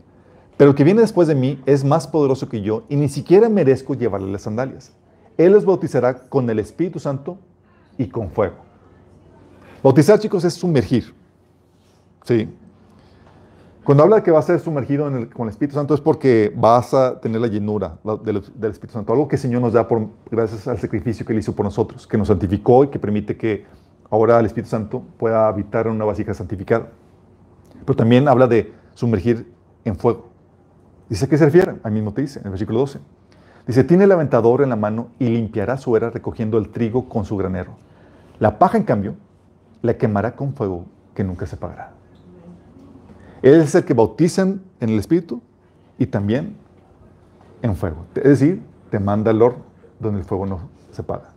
pero el que viene después de mí es más poderoso que yo y ni siquiera merezco llevarle las sandalias. Él los bautizará con el Espíritu Santo y con fuego. Bautizar, chicos, es sumergir. Sí. Cuando habla de que va a ser sumergido con el Espíritu Santo es porque vas a tener la llenura del, Espíritu Santo, algo que el Señor nos da por, gracias al sacrificio que Él hizo por nosotros, que nos santificó y que permite que ahora el Espíritu Santo pueda habitar en una vasija santificada. Pero también habla de sumergir en fuego. Dice que se refiere, ahí mismo te dice, en el versículo 12. Dice, tiene el aventador en la mano y limpiará su era recogiendo el trigo con su granero. La paja, en cambio, la quemará con fuego que nunca se apagará. Él es el que bautizan en el Espíritu y también en fuego. Es decir, te manda al horno donde el fuego no se apaga.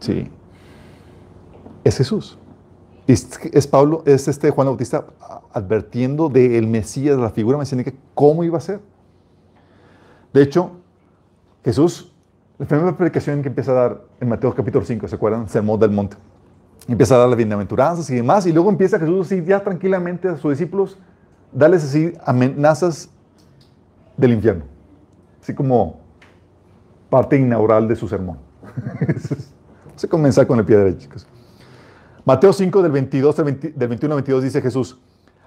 Sí. Es Jesús. Es, Pablo, es este Juan Bautista advirtiendo del Mesías, de la figura mesiánica, cómo iba a ser. De hecho, Jesús, la primera predicación que empieza a dar en Mateo capítulo 5, ¿se acuerdan? Sermón del monte. Empieza a dar las bienaventuranzas y demás, y luego empieza Jesús así ya tranquilamente a sus discípulos, darles así amenazas del infierno. Así como parte inaugural de su sermón. Se comienza con el pie derecho, chicos. Mateo 5, del, 22, del, 21 al 22, dice Jesús,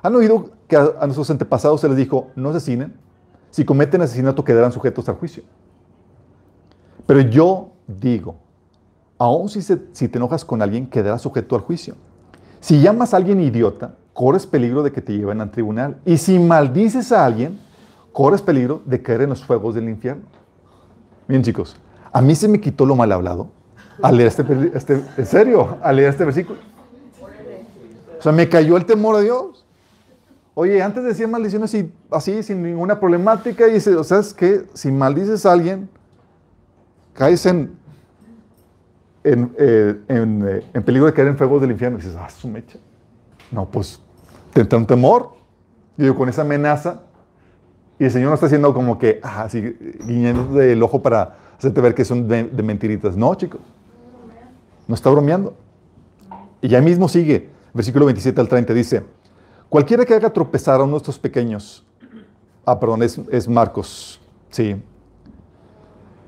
¿han oído que a, nuestros antepasados se les dijo, no asesinen? Si cometen asesinato quedarán sujetos al juicio. Pero yo digo, aun si, si te enojas con alguien, quedarás sujeto al juicio. Si llamas a alguien idiota, corres peligro de que te lleven al tribunal. Y si maldices a alguien, corres peligro de caer en los fuegos del infierno. Bien, chicos, a mí se me quitó lo mal hablado al leer este, este en serio, al leer este versículo. O sea, me cayó el temor a Dios. Oye, antes decía maldiciones así, sin ninguna problemática, y dice, o sea, es que si maldices a alguien, caes en, en, eh, eh, en, peligro de caer en fuego del infierno. Y dices, ah, su mecha. No, pues entra un temor. Y con esa amenaza. Y el Señor no está haciendo como que, ah, así, guiñando el ojo para hacerte ver que son de, mentiritas. No, chicos. No está bromeando. Y ya mismo sigue, versículo 27 al 30, dice, cualquiera que haga tropezar a uno de estos pequeños, ah, perdón, es, es Marcos, sí,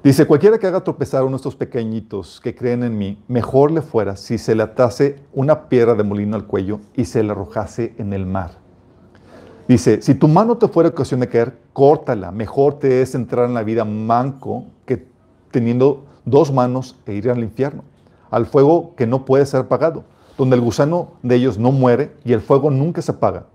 Dice, cualquiera que haga tropezar a uno de estos pequeñitos que creen en mí, mejor le fuera si se le atase una piedra de molino al cuello y se le arrojase en el mar. Dice, si tu mano te fuera ocasión de caer, córtala. Mejor te es entrar en la vida manco que teniendo dos manos e ir al infierno, al fuego que no puede ser apagado, donde el gusano de ellos no muere y el fuego nunca se apaga.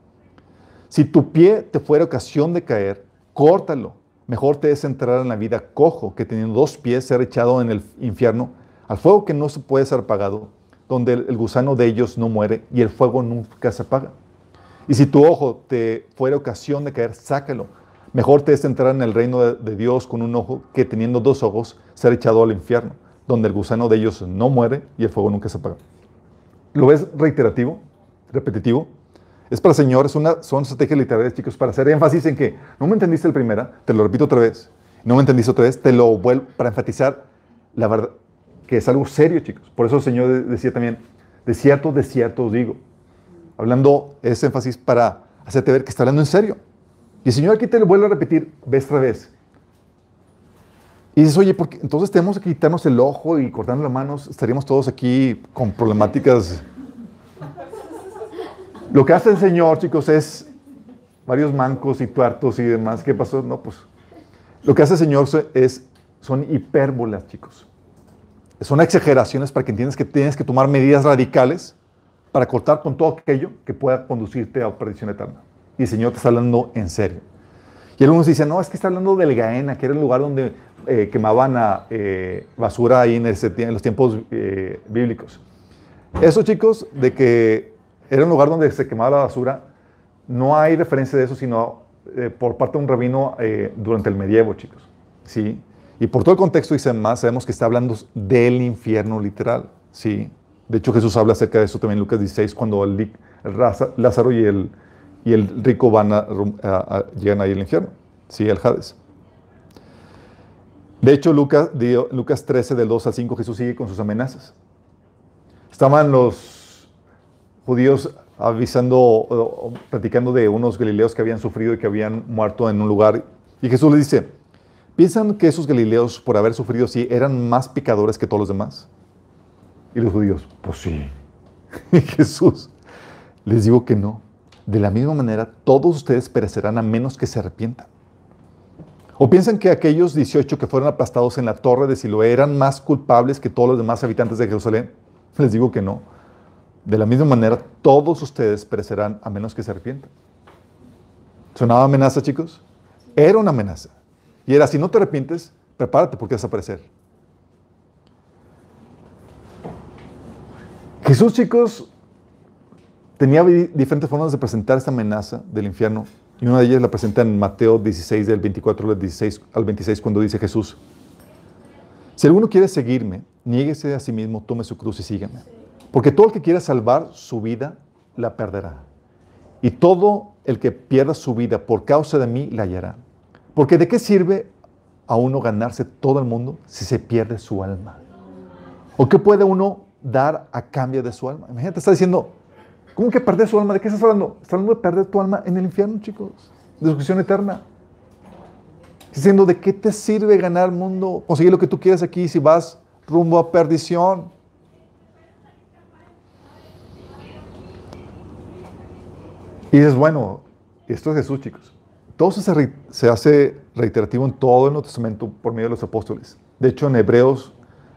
Si tu pie te fuera ocasión de caer, córtalo Mejor te es entrar en la vida cojo que teniendo dos pies ser echado en el infierno al fuego que no se puede ser apagado, donde el, gusano de ellos no muere y el fuego nunca se apaga. Y si tu ojo te fuera ocasión de caer, sácalo. Mejor te es entrar en el reino de, de Dios con un ojo que teniendo dos ojos ser echado al infierno, donde el gusano de ellos no muere y el fuego nunca se apaga. ¿Lo ves reiterativo? ¿Repetitivo? Es para Señor, es una, son estrategias literarias, chicos, para hacer énfasis en que no me entendiste el primera, te lo repito otra vez. No me entendiste otra vez, te lo vuelvo para enfatizar la verdad, que es algo serio, chicos. Por eso el Señor decía también, de cierto, de cierto os digo. hablando ese énfasis para hacerte ver que está hablando en serio. Y el Señor aquí te lo vuelve a repetir vez tras vez. Y dices, oye, porque entonces tenemos que quitarnos el ojo y cortarnos las manos, estaríamos todos aquí con problemáticas. Lo que hace el Señor, chicos, es varios mancos y tuertos y demás. ¿Qué pasó? No, pues lo que hace el Señor es, son hipérbolas, chicos. Son exageraciones para que entiendas que tienes que tomar medidas radicales para cortar con todo aquello que pueda conducirte a perdición eterna. Y el Señor te está hablando en serio. Y algunos dicen, no, es que está hablando del Gaena, que era el lugar donde eh, quemaban a, eh, basura ahí en, en los tiempos eh, bíblicos. Eso, chicos, de que era un lugar donde se quemaba la basura, no hay referencia de eso, sino por parte de un rabino durante el medievo, chicos. ¿Sí? Y por todo el contexto y más, sabemos que está hablando del infierno literal. ¿Sí? De hecho, Jesús habla acerca de eso también en Lucas 16, cuando el, Lázaro y el, y el rico van llegan ahí al infierno. ¿Sí? Al Hades. De hecho, Lucas, Lucas 13, del 2 al 5, Jesús sigue con sus amenazas. Estaban los judíos avisando, platicando de unos galileos que habían sufrido y que habían muerto en un lugar. Y Jesús les dice, ¿piensan que esos galileos, por haber sufrido así, eran más pecadores que todos los demás? Y los judíos, pues sí. Y Jesús, les digo que no. De la misma manera, todos ustedes perecerán a menos que se arrepientan. ¿O piensan que aquellos 18 que fueron aplastados en la torre de Siloé eran más culpables que todos los demás habitantes de Jerusalén? Les digo que no. De la misma manera, todos ustedes perecerán a menos que se arrepientan. ¿Sonaba amenaza, chicos? Era una amenaza. Y era, si no te arrepientes, prepárate porque vas a perecer. Jesús, chicos, tenía diferentes formas de presentar esta amenaza del infierno y una de ellas la presenta en Mateo 16, del 24 al 16, al 26, cuando dice Jesús, si alguno quiere seguirme, niéguese a sí mismo, tome su cruz y sígame. Porque todo el que quiera salvar su vida, la perderá. Y todo el que pierda su vida por causa de mí, la hallará. Porque ¿de qué sirve a uno ganarse todo el mundo si se pierde su alma? ¿O qué puede uno dar a cambio de su alma? Imagínate, está diciendo, ¿Cómo que perder su alma? ¿De qué estás hablando? Estás hablando de perder tu alma en el infierno, chicos. De destrucción eterna. Diciendo, ¿de qué te sirve ganar el mundo? Conseguir lo que tú quieres aquí si vas rumbo a perdición. Y dices, bueno, esto es Jesús, chicos. Todo eso se, hace reiterativo en todo el Nuevo Testamento por medio de los apóstoles. De hecho, en Hebreos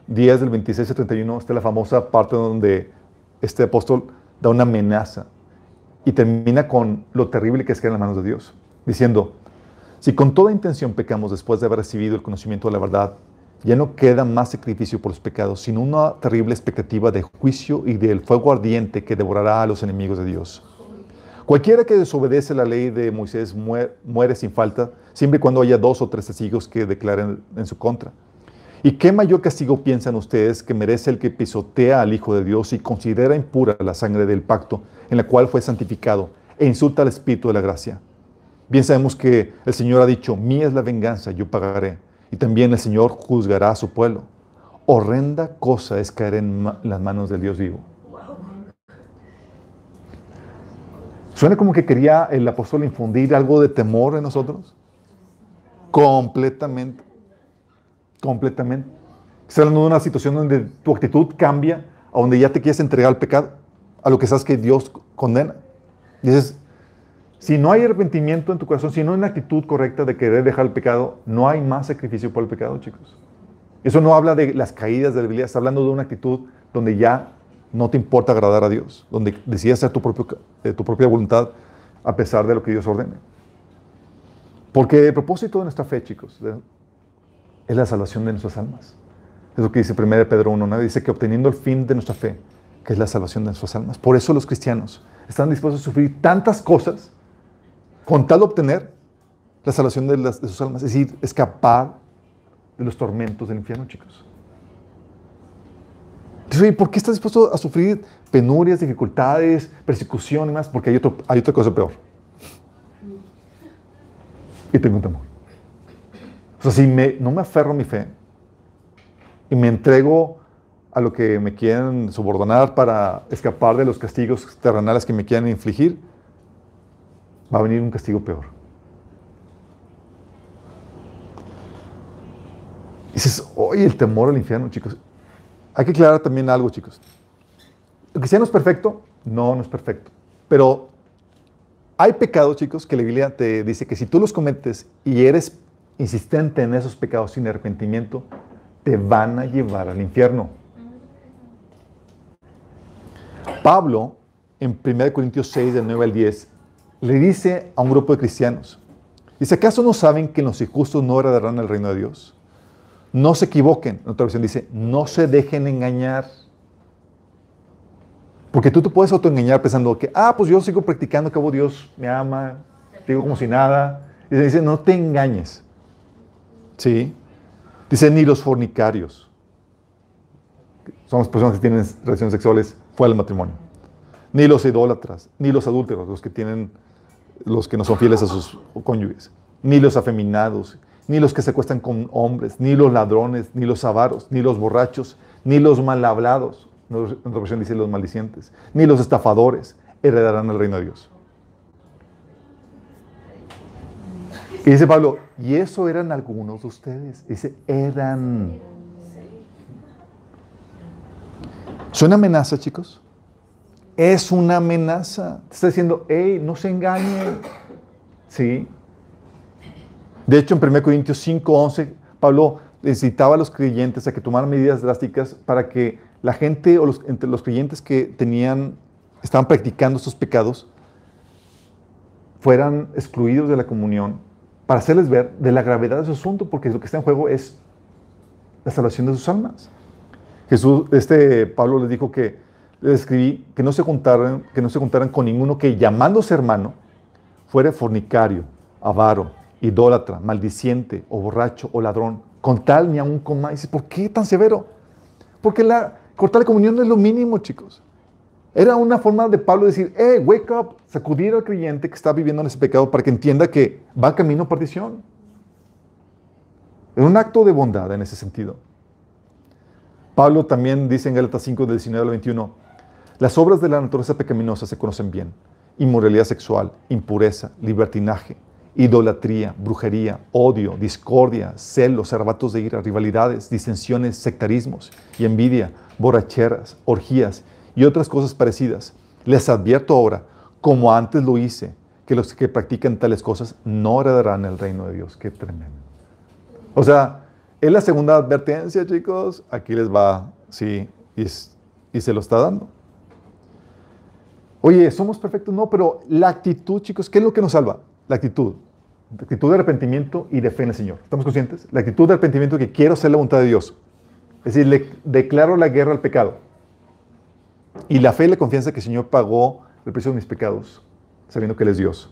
10 del 26 al 31 está la famosa parte donde este apóstol da una amenaza y termina con lo terrible que es caer en las manos de Dios, diciendo, si con toda intención pecamos después de haber recibido el conocimiento de la verdad, ya no queda más sacrificio por los pecados, sino una terrible expectativa de juicio y del fuego ardiente que devorará a los enemigos de Dios. Cualquiera que desobedece la ley de Moisés muere, sin falta, siempre y cuando haya dos o tres testigos que declaren en su contra. ¿Y qué mayor castigo piensan ustedes que merece el que pisotea al Hijo de Dios y considera impura la sangre del pacto en la cual fue santificado e insulta al Espíritu de la gracia? Bien sabemos que el Señor ha dicho, mía es la venganza, yo pagaré. Y también el Señor juzgará a su pueblo. Horrenda cosa es caer en las manos del Dios vivo. ¿Suena como que quería el apóstol infundir algo de temor en nosotros? Completamente completamente. Estás hablando de una situación donde tu actitud cambia, a donde ya te quieres entregar al pecado, a lo que sabes que Dios condena. dices, si no hay arrepentimiento en tu corazón, si no hay una actitud correcta de querer dejar el pecado, no hay más sacrificio por el pecado, chicos. Eso no habla de las caídas de debilidad, está hablando de una actitud donde ya no te importa agradar a Dios, donde decides hacer tu, propio, eh, tu propia voluntad a pesar de lo que Dios ordene. Porque el propósito de nuestra fe, chicos, es la salvación de nuestras almas. Es lo que dice 1 Pedro 1, dice que obteniendo el fin de nuestra fe, que es la salvación de nuestras almas. Por eso los cristianos están dispuestos a sufrir tantas cosas con tal de obtener la salvación de, sus almas, es decir, escapar de los tormentos del infierno, chicos. ¿Por qué estás dispuesto a sufrir penurias, dificultades, persecución y más? Porque hay, otro, hay otra cosa peor. Y tengo un temor. O sea, si no me aferro a mi fe y me entrego a lo que me quieren subordonar para escapar de los castigos terrenales que me quieran infligir, va a venir un castigo peor. Dices, oye, el temor al infierno, chicos. Hay que aclarar también algo, chicos. ¿El cristiano es perfecto? No, no es perfecto. Pero hay pecados, chicos, que la Biblia te dice que si tú los cometes y eres insistente en esos pecados sin arrepentimiento, te van a llevar al infierno. Pablo, en 1 Corintios 6, del 9 al 10, le dice a un grupo de cristianos, dice, ¿acaso no saben que los injustos no heredarán el reino de Dios? No se equivoquen. En otra versión dice, no se dejen engañar. Porque tú te puedes autoengañar pensando que, ah, pues yo sigo practicando, que Dios me ama, digo como si nada. Y dice, no te engañes. ¿Sí? Dice, ni los fornicarios. Son las personas que tienen relaciones sexuales fuera del matrimonio. Ni los idólatras, ni los adúlteros, los que tienen, los que no son fieles a sus cónyuges, ni los afeminados, ni los que se acuestan con hombres, ni los ladrones, ni los avaros, ni los borrachos, ni los mal hablados. En otra versión dice los maldicientes, ni los estafadores heredarán el reino de Dios. Y dice Pablo, y eso eran algunos de ustedes. Dice, eran. ¿Es una amenaza, chicos? Es una amenaza. Te está diciendo, hey, no se engañen. Sí. De hecho, en 1 Corintios 5, 11, Pablo necesitaba a los creyentes a que tomaran medidas drásticas para que la gente o los, entre los creyentes que tenían, estaban practicando estos pecados, fueran excluidos de la comunión para hacerles ver de la gravedad de su asunto, porque lo que está en juego es la salvación de sus almas. Jesús, este Pablo les dijo que les escribí que no se juntaran, que no se juntaran con ninguno que llamándose hermano fuera fornicario, avaro, idólatra, maldiciente o borracho o ladrón, con tal ni aún con más. ¿por qué tan severo? Porque la cortar la comunión no es lo mínimo, chicos. Era una forma de Pablo decir, eh, wake up, sacudir al creyente que está viviendo en ese pecado para que entienda que va camino a perdición. Era un acto de bondad en ese sentido. Pablo también dice en Gálatas 5, del 19 al 21, las obras de la naturaleza pecaminosa se conocen bien. Inmoralidad sexual, impureza, libertinaje, idolatría, brujería, odio, discordia, celos, arrebatos de ira, rivalidades, disensiones, sectarismos y envidia, borracheras, orgías y otras cosas parecidas. Les advierto ahora, como antes lo hice, que los que practican tales cosas no heredarán el reino de Dios. Qué tremendo. O sea, es la segunda advertencia, chicos. Aquí les va, sí, y, y se lo está dando. Oye, ¿somos perfectos? No, pero la actitud, chicos, ¿qué es lo que nos salva? La actitud. Actitud de arrepentimiento y de fe en el Señor. ¿Estamos conscientes? La actitud de arrepentimiento que quiero hacer la voluntad de Dios. Es decir, le declaro la guerra al pecado. Y la fe y la confianza que el Señor pagó el precio de mis pecados, sabiendo que Él es Dios.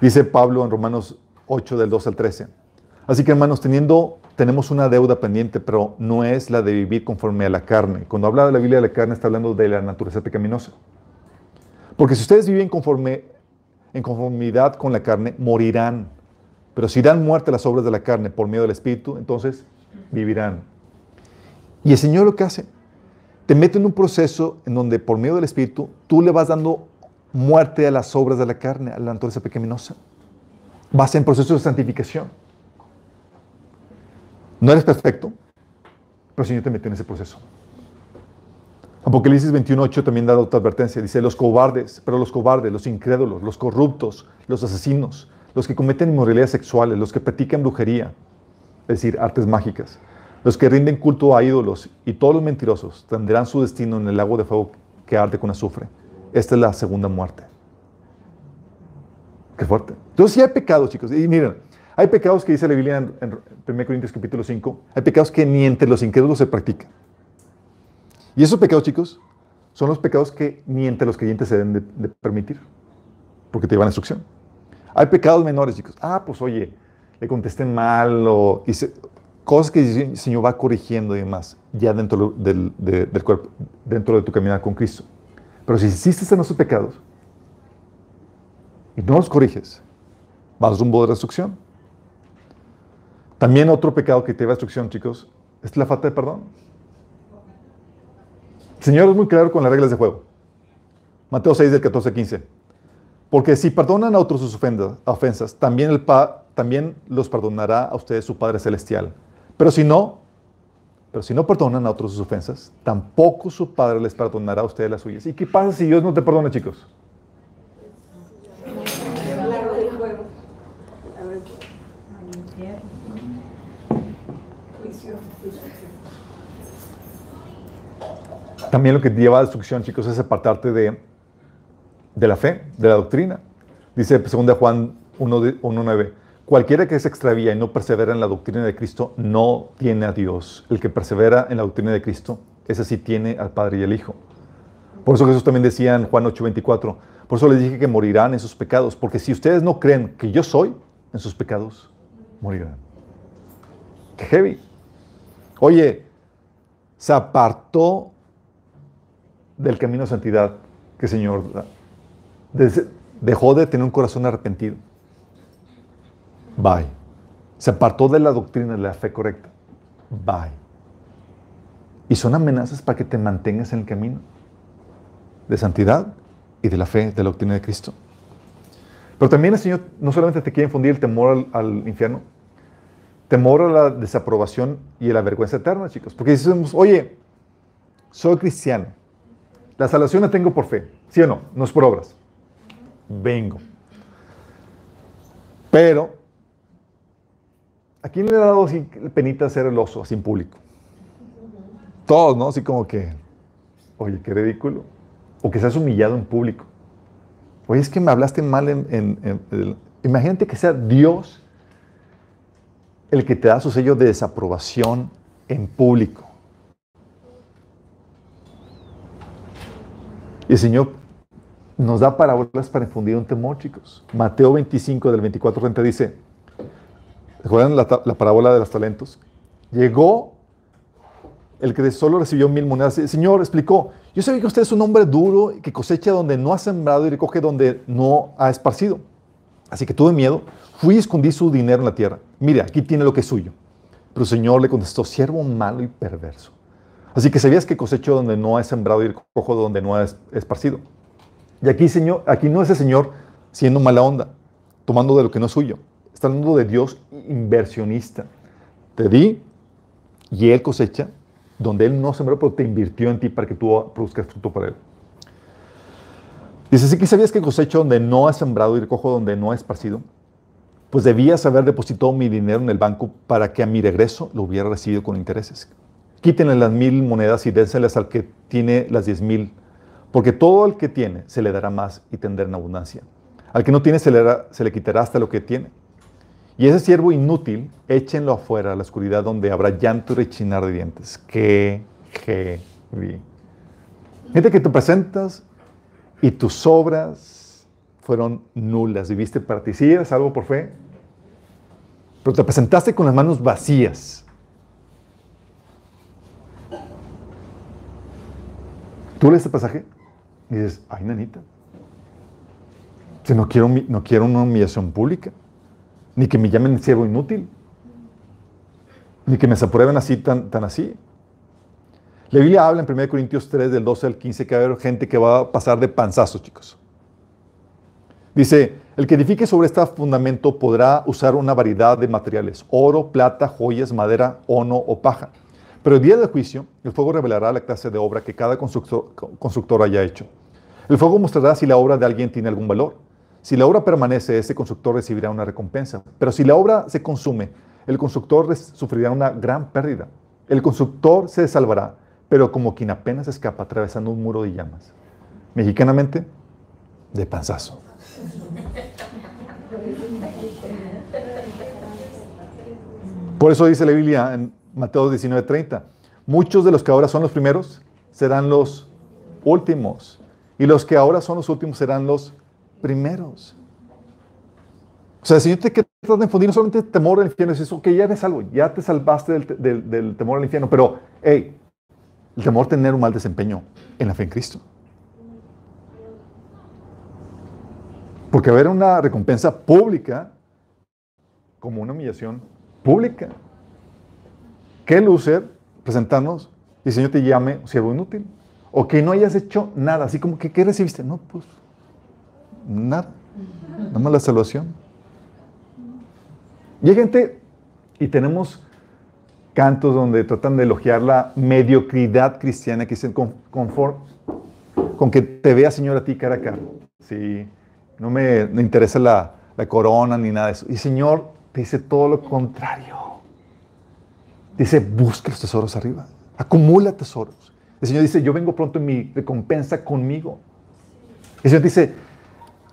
Dice Pablo en Romanos 8 del 2 al 13. Así que hermanos, teniendo, tenemos una deuda pendiente, pero no es la de vivir conforme a la carne. Cuando habla de la Biblia de la carne, está hablando de la naturaleza pecaminosa. Porque si ustedes viven conforme, en conformidad con la carne, morirán. Pero si dan muerte a las obras de la carne por medio del Espíritu, entonces vivirán. Y el Señor lo que hace, te mete en un proceso en donde por medio del Espíritu tú le vas dando muerte a las obras de la carne, a la naturaleza pecaminosa. Vas en proceso de santificación. No eres perfecto, pero el Señor te mete en ese proceso. Apocalipsis 21.8 también da otra advertencia. Dice, los cobardes, pero los cobardes, los incrédulos, los corruptos, los asesinos, los que cometen inmoralidades sexuales, los que practican brujería, es decir, artes mágicas, los que rinden culto a ídolos y todos los mentirosos tendrán su destino en el lago de fuego que arde con azufre. Esta es la segunda muerte. Qué fuerte. Entonces, sí hay pecados, chicos. Y miren, hay pecados que dice la Biblia en, 1 Corintios capítulo 5. Hay pecados que ni entre los incrédulos se practican. Y esos pecados, chicos, son los pecados que ni entre los creyentes se deben de, permitir. Porque te llevan a instrucción. Hay pecados menores, chicos. Ah, pues oye, le contesté mal o cosas que el Señor va corrigiendo y demás, ya dentro del, cuerpo, dentro de tu caminar con Cristo. Pero si insistes en esos pecados y no los corriges, vas rumbo de destrucción. También otro pecado que te lleva a destrucción, chicos, es la falta de perdón. Señor es muy claro con las reglas de juego. Mateo 6 del 14 al 15. Porque si perdonan a otros sus ofensas, también, el también los perdonará a ustedes su Padre Celestial. Pero si no, pero si no perdonan a otros sus ofensas, tampoco su Padre les perdonará a ustedes las suyas. ¿Y qué pasa si Dios no te perdona, chicos? También lo que lleva a destrucción, chicos, es apartarte de, de la fe, de la doctrina. Dice 2 Juan 1.9, cualquiera que se extravía y no persevera en la doctrina de Cristo no tiene a Dios. El que persevera en la doctrina de Cristo, ese sí tiene al Padre y al Hijo. Por eso Jesús también decía en Juan 8.24, por eso les dije que morirán en sus pecados, porque si ustedes no creen que yo soy, en sus pecados morirán. Qué heavy. Oye, se apartó del camino de santidad que el Señor da. Dejó de tener un corazón arrepentido. Bye. Se apartó de la doctrina de la fe correcta. Bye. Y son amenazas para que te mantengas en el camino de santidad y de la fe, de la doctrina de Cristo. Pero también el Señor no solamente te quiere infundir el temor al, infierno, temor a la desaprobación y a la vergüenza eterna, chicos. Porque decimos, oye, soy cristiano, la salvación la tengo por fe, ¿sí o no? No es por obras. Vengo. Pero, ¿a quién le ha dado así penita hacer el oso así en público? Todos, ¿no? Así como que, oye, qué ridículo. O que seas humillado en público. Oye, es que me hablaste mal en... imagínate que sea Dios el que te da su sello de desaprobación en público. Y el Señor nos da parábolas para infundir un temor, chicos. Mateo 25, del 24 30 dice, ¿recuerdan la, la, parábola de los talentos? Llegó el que solo recibió mil monedas. El Señor explicó, yo sé que usted es un hombre duro que cosecha donde no ha sembrado y recoge donde no ha esparcido. Así que tuve miedo, fui y escondí su dinero en la tierra. Mire, aquí tiene lo que es suyo. Pero el Señor le contestó, siervo malo y perverso. Así que sabías que cosecho donde no he sembrado y cojo donde no he esparcido. Y aquí, señor, aquí no es el Señor siendo mala onda, tomando de lo que no es suyo. Está hablando de Dios inversionista. Te di y Él cosecha donde Él no sembró, pero te invirtió en ti para que tú produzcas fruto para Él. Dice, así que sabías que cosecho donde no he sembrado y recojo donde no he esparcido, pues debías haber depositado mi dinero en el banco para que a mi regreso lo hubiera recibido con intereses. Quítenle las mil monedas y dénselas al que tiene las diez mil, porque todo el que tiene se le dará más y tendrá en abundancia. Al que no tiene se le, se le quitará hasta lo que tiene. Y ese siervo inútil, échenlo afuera a la oscuridad donde habrá llanto y rechinar de dientes. Qué heavy. Gente que te presentas y tus obras fueron nulas. Viviste para ti. Sí, eres algo por fe. Pero te presentaste con las manos vacías. Tú lees este pasaje y dices, ay, nanita, si no quiero, no quiero una humillación pública, ni que me llamen siervo inútil, ni que me aprueben así, tan, tan así. La Biblia habla en 1 Corintios 3, del 12 al 15, que va a haber gente que va a pasar de panzazos, chicos. Dice, el que edifique sobre este fundamento podrá usar una variedad de materiales, oro, plata, joyas, madera, ono o paja. Pero el día del juicio, el fuego revelará la clase de obra que cada constructor, haya hecho. El fuego mostrará si la obra de alguien tiene algún valor. Si la obra permanece, ese constructor recibirá una recompensa. Pero si la obra se consume, el constructor sufrirá una gran pérdida. El constructor se salvará, pero como quien apenas escapa atravesando un muro de llamas. Mexicanamente, de panzazo. Por eso dice la Biblia Mateo 19:30. Muchos de los que ahora son los primeros serán los últimos. Y los que ahora son los últimos serán los primeros. O sea, el Señor te de infundir no solamente el temor al infierno, es que ya eres salvo, ya te salvaste del, del temor al infierno, pero, hey, el temor tener un mal desempeño en la fe en Cristo. Porque a haber una recompensa pública como una humillación pública. ¿Qué lucer presentarnos y el Señor te llame siervo inútil? O que no hayas hecho nada, así como que, ¿qué recibiste? No, pues, nada. Nada más la salvación. Y gente, y tenemos cantos donde tratan de elogiar la mediocridad cristiana que dicen con, con que te vea Señor a ti cara a cara. Sí, no me, interesa la, la, corona ni nada de eso. Y Señor te dice todo lo contrario. Dice, busca los tesoros arriba, acumula tesoros. El Señor dice, yo vengo pronto en mi recompensa conmigo. El Señor dice,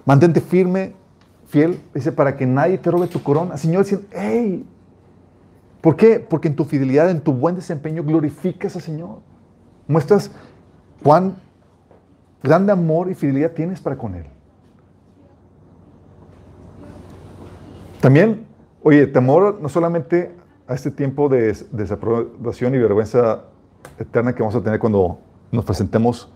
mantente firme, fiel, dice, para que nadie te robe tu corona. El Señor dice, hey, ¿por qué? Porque en tu fidelidad, en tu buen desempeño, glorificas al Señor. Muestras cuán grande amor y fidelidad tienes para con Él. También, oye, temor no solamente a este tiempo de desaprobación y vergüenza eterna que vamos a tener cuando nos presentemos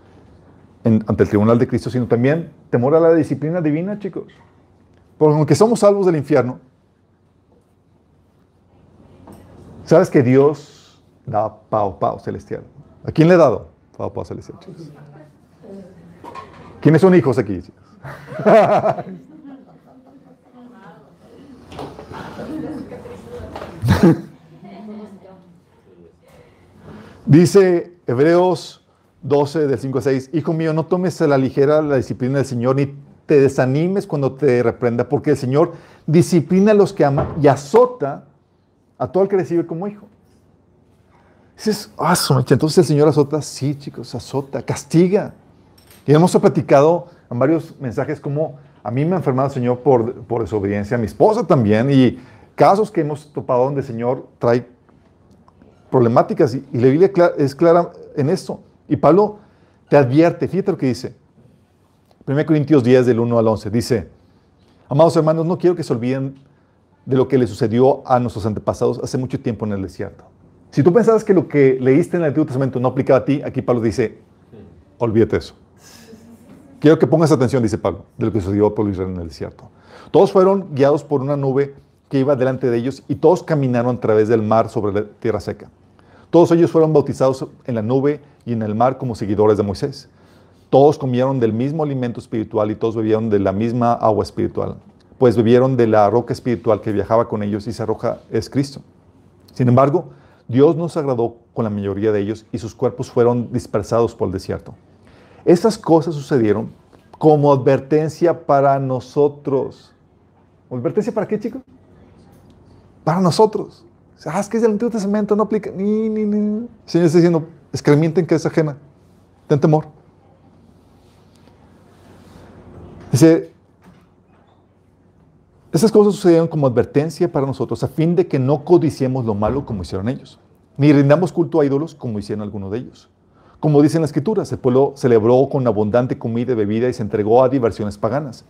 ante el tribunal de Cristo, sino también temor a la disciplina divina, chicos. Porque aunque somos salvos del infierno, sabes que Dios da pao pao celestial. ¿A quién le ha dado pao pao celestial, chicos? ¿Quiénes son hijos aquí? Dice Hebreos 12, del 5 a 6, Hijo mío, no tomes a la ligera la disciplina del Señor, ni te desanimes cuando te reprenda, porque el Señor disciplina a los que ama y azota a todo el que recibe como hijo. Dices, ah, entonces el Señor azota, sí, chicos, azota, castiga. Y hemos platicado en varios mensajes como a mí me ha enfermado el Señor por, por desobediencia, a mi esposa también, y casos que hemos topado donde el Señor trae problemáticas y, la Biblia es clara en esto. Y Pablo te advierte, fíjate lo que dice. 1 Corintios 10 del 1 al 11 dice, amados hermanos, no quiero que se olviden de lo que le sucedió a nuestros antepasados hace mucho tiempo en el desierto. Si tú pensabas que lo que leíste en el Antiguo Testamento no aplicaba a ti, aquí Pablo dice, olvídate eso. Quiero que pongas atención, dice Pablo, de lo que sucedió a Pablo Israel en el desierto. Todos fueron guiados por una nube que iba delante de ellos y todos caminaron a través del mar sobre la tierra seca. Todos ellos fueron bautizados en la nube y en el mar como seguidores de Moisés. Todos comieron del mismo alimento espiritual y todos bebieron de la misma agua espiritual, pues bebieron de la roca espiritual que viajaba con ellos y esa roca es Cristo. Sin embargo, Dios no se agradó con la mayoría de ellos y sus cuerpos fueron dispersados por el desierto. Estas cosas sucedieron como advertencia para nosotros. ¿Advertencia para qué, chicos? Para nosotros. Ah, es que es del Antiguo Testamento, no aplica. Ni, ni, ni. El Señor está diciendo, escarmienten que es ajena. Ten temor. Dice, esas cosas sucedieron como advertencia para nosotros a fin de que no codiciemos lo malo como hicieron ellos, ni rindamos culto a ídolos como hicieron algunos de ellos. Como dice en la Escritura, el pueblo celebró con abundante comida y bebida y se entregó a diversiones paganas.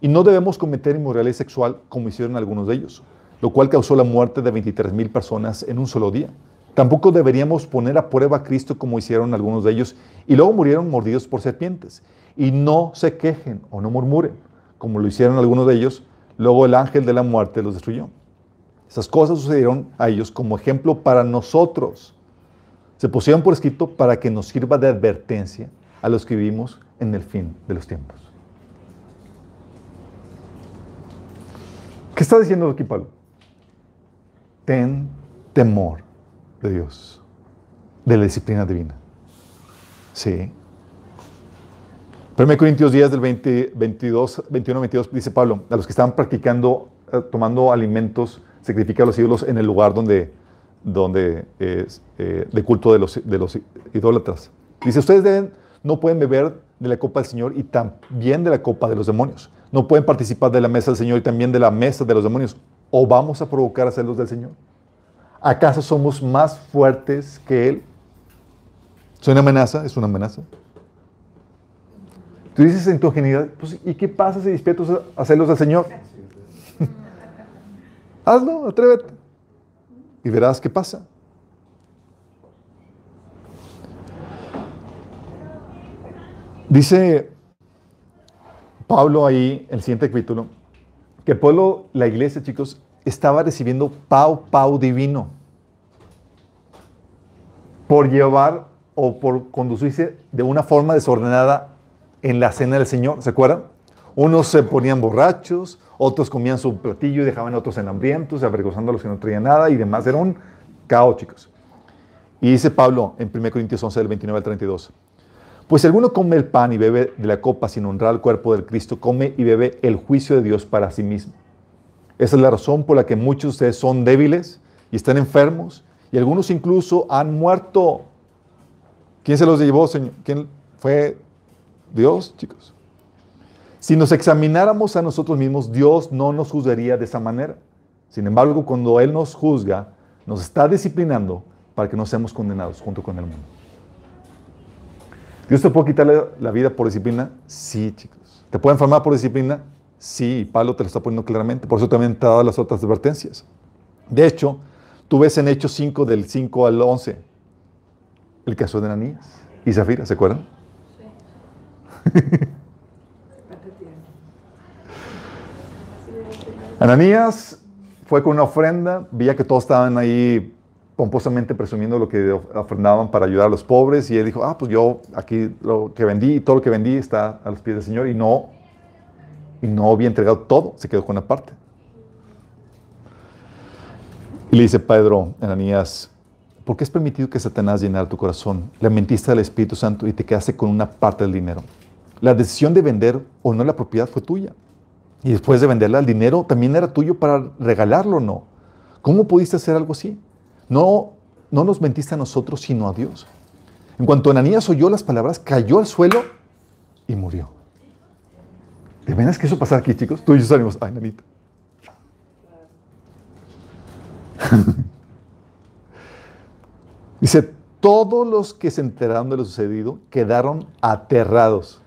Y no debemos cometer inmoralidad sexual como hicieron algunos de ellos lo cual causó la muerte de 23 mil personas en un solo día. Tampoco deberíamos poner a prueba a Cristo como hicieron algunos de ellos y luego murieron mordidos por serpientes. Y no se quejen o no murmuren, como lo hicieron algunos de ellos, luego el ángel de la muerte los destruyó. Esas cosas sucedieron a ellos como ejemplo para nosotros. Se pusieron por escrito para que nos sirva de advertencia a los que vivimos en el fin de los tiempos. ¿Qué está diciendo aquí Pablo? Ten temor de Dios, de la disciplina divina. Sí. 1 Corintios 10 del 20, 22, 21 22 dice Pablo, a los que estaban practicando, eh, tomando alimentos, sacrificar a los ídolos en el lugar donde, donde es eh, de culto de los, de los idólatras. Dice, ustedes deben, no pueden beber de la copa del Señor y también de la copa de los demonios. No pueden participar de la mesa del Señor y también de la mesa de los demonios o vamos a provocar a celos del Señor? ¿Acaso somos más fuertes que Él? ¿Es una amenaza? ¿Es una amenaza? Tú dices en tu genialidad, pues, ¿y qué pasa si despiertas a celos del Señor? Hazlo, atrévete. Y verás qué pasa. Dice Pablo ahí, el siguiente capítulo, que el pueblo, la iglesia, chicos, estaba recibiendo pau, pau divino por llevar o por conducirse de una forma desordenada en la cena del Señor, ¿se acuerdan? Unos se ponían borrachos, otros comían su platillo y dejaban a otros en hambrientos, avergonzando a los que no traían nada y demás. Era un caos, chicos. Y dice Pablo en 1 Corintios 11, del 29 al 32. Pues alguno come el pan y bebe de la copa sin honrar al cuerpo del Cristo, come y bebe el juicio de Dios para sí mismo. Esa es la razón por la que muchos de ustedes son débiles y están enfermos y algunos incluso han muerto. ¿Quién se los llevó, Señor? ¿Quién fue Dios, chicos? Si nos examináramos a nosotros mismos, Dios no nos juzgaría de esa manera. Sin embargo, cuando Él nos juzga, nos está disciplinando para que no seamos condenados junto con el mundo. ¿Dios te puede quitar la vida por disciplina? Sí, chicos. ¿Te puede enfermar por disciplina? Sí, Pablo te lo está poniendo claramente. Por eso también te ha dado las otras advertencias. De hecho, tú ves en Hechos 5, del 5 al 11, el caso de Ananías y Zafira, ¿se acuerdan? Sí. Ananías fue con una ofrenda, veía que todos estaban ahí pomposamente presumiendo lo que ofrendaban para ayudar a los pobres y él dijo, ah, pues yo aquí lo que vendí, todo lo que vendí está a los pies del Señor y no, y no había entregado todo, se quedó con una parte. Y le dice Pedro, Ananías, ¿por qué es permitido que Satanás llenara tu corazón? Le mentiste al Espíritu Santo y te quedaste con una parte del dinero. La decisión de vender o no la propiedad fue tuya. Y después de venderla, el dinero también era tuyo para regalarlo o no. ¿Cómo pudiste hacer algo así? No, no nos mentiste a nosotros, sino a Dios. En cuanto Ananías oyó las palabras, cayó al suelo y murió. ¿De veras que eso pasa aquí, chicos? Tú y yo salimos, ay, nanita. Dice, todos los que se enteraron de lo sucedido quedaron aterrados.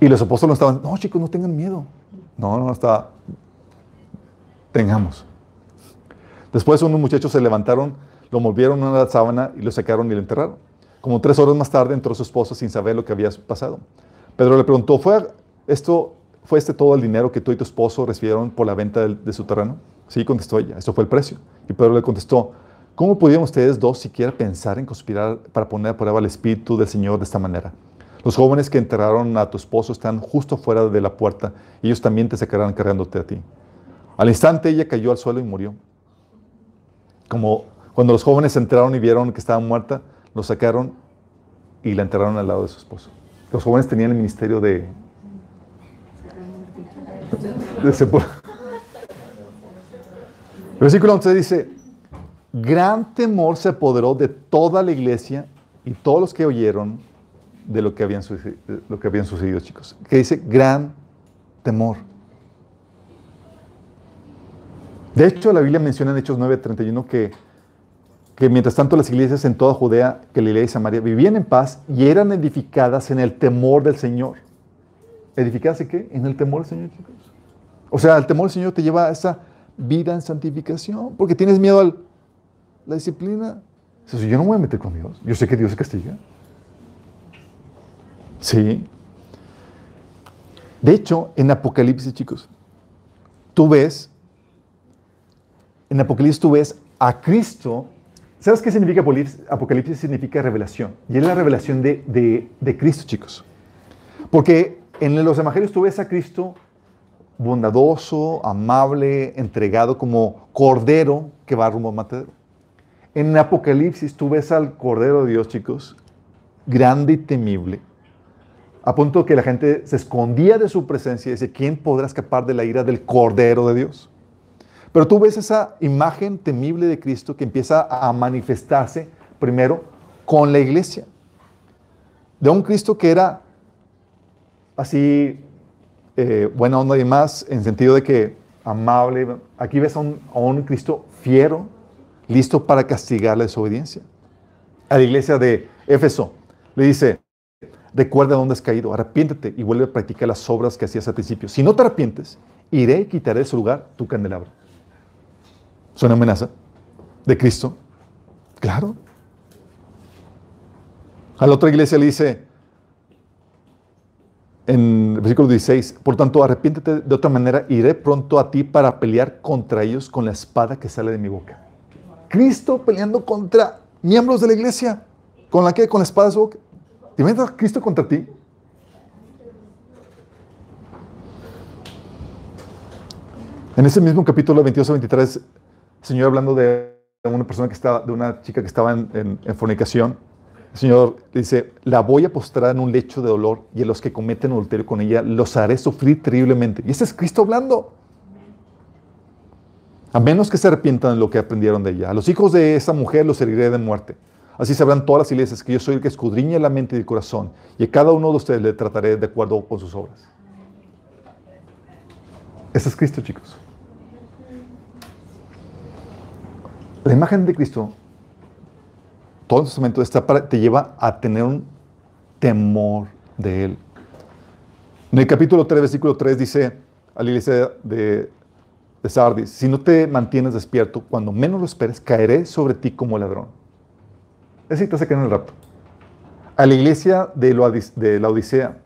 Y los apóstoles estaban, no chicos, no tengan miedo. No, no, estaba, tengamos. Después unos muchachos se levantaron, lo movieron en una sábana y lo sacaron y lo enterraron. Como tres horas más tarde entró su esposa sin saber lo que había pasado. Pedro le preguntó, ¿fue esto, fue este todo el dinero que tú y tu esposo recibieron por la venta de, su terreno? Sí, contestó ella, eso fue el precio. Y Pedro le contestó, ¿cómo pudieron ustedes dos siquiera pensar en conspirar para poner a prueba el Espíritu del Señor de esta manera? Los jóvenes que enterraron a tu esposo están justo fuera de la puerta ellos también te sacarán cargándote a ti. Al instante ella cayó al suelo y murió. Como cuando los jóvenes se enteraron y vieron que estaba muerta, lo sacaron y la enterraron al lado de su esposo. Los jóvenes tenían el ministerio de... de sepulcro. Versículo 11 dice, gran temor se apoderó de toda la iglesia y todos los que oyeron de lo que habían, sucedido, lo que sucedido, chicos. Que dice gran temor. De hecho, la Biblia menciona en Hechos 9:31 que, que mientras tanto las iglesias en toda Judea, Galilea y Samaria vivían en paz y eran edificadas en el temor del Señor. ¿Edificadas en qué? En el temor del Señor, chicos. O sea, el temor del Señor te lleva a esa vida en santificación, porque tienes miedo a la disciplina. Yo no me voy a meter con Dios. Yo sé que Dios se castiga. Sí. De hecho, en Apocalipsis, chicos, tú ves, en Apocalipsis tú ves a Cristo. ¿Sabes qué significa Apocalipsis? Significa revelación. Y es la revelación de, de, Cristo, chicos. Porque en los evangelios tú ves a Cristo bondadoso, amable, entregado como cordero que va rumbo a matadero. En Apocalipsis tú ves al cordero de Dios, chicos, grande y temible, a punto que la gente se escondía de su presencia y decía, ¿quién podrá escapar de la ira del Cordero de Dios? Pero tú ves esa imagen temible de Cristo que empieza a manifestarse primero con la iglesia. De un Cristo que era así, eh, buena onda y más, en sentido de que amable. Aquí ves a un, Cristo fiero, listo para castigar la desobediencia. A la iglesia de Éfeso le dice, Recuerda dónde has caído, arrepiéntete y vuelve a practicar las obras que hacías al principio. Si no te arrepientes, iré y quitaré de su lugar tu candelabro. ¿Es una amenaza de Cristo? Claro. A la otra iglesia le dice, en el versículo 16, por tanto, arrepiéntete de otra manera, iré pronto a ti para pelear contra ellos con la espada que sale de mi boca. Cristo peleando contra miembros de la iglesia. ¿Con la que? Con la espada de su boca. ¿Te a Cristo contra ti? En ese mismo capítulo 22 a 23, el Señor hablando de una persona que estaba, de una chica que estaba en, en fornicación, el Señor dice, la voy a postrar en un lecho de dolor y a los que cometen adulterio con ella los haré sufrir terriblemente. Y ese es Cristo hablando. A menos que se arrepientan de lo que aprendieron de ella. A los hijos de esa mujer los heriré de muerte. Así sabrán todas las iglesias que yo soy el que escudriña la mente y el corazón. Y a cada uno de ustedes le trataré de acuerdo con sus obras. Ese es Cristo, chicos. La imagen de Cristo, todo está para, te lleva a tener un temor de Él. En el capítulo 3, versículo 3 dice a la iglesia de, Sardis, si no te mantienes despierto, cuando menos lo esperes, caeré sobre ti como ladrón. Es decir, te hace en el rapto. A la iglesia de, de la Odisea,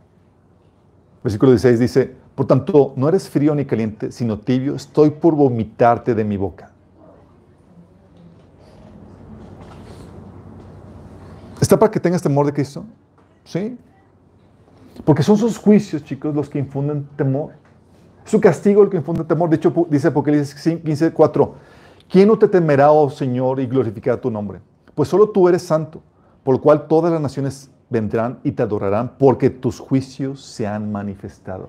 versículo 16 dice, por tanto, no eres frío ni caliente, sino tibio, estoy por vomitarte de mi boca. ¿Está para que tengas temor de Cristo? Sí. Porque son sus juicios, chicos, los que infunden temor. Es su castigo el que infunde temor. De hecho, dice Apocalipsis 15, 4. ¿Quién no te temerá, oh Señor, y glorificará tu nombre? Pues solo tú eres santo, por lo cual todas las naciones vendrán y te adorarán, porque tus juicios se han manifestado.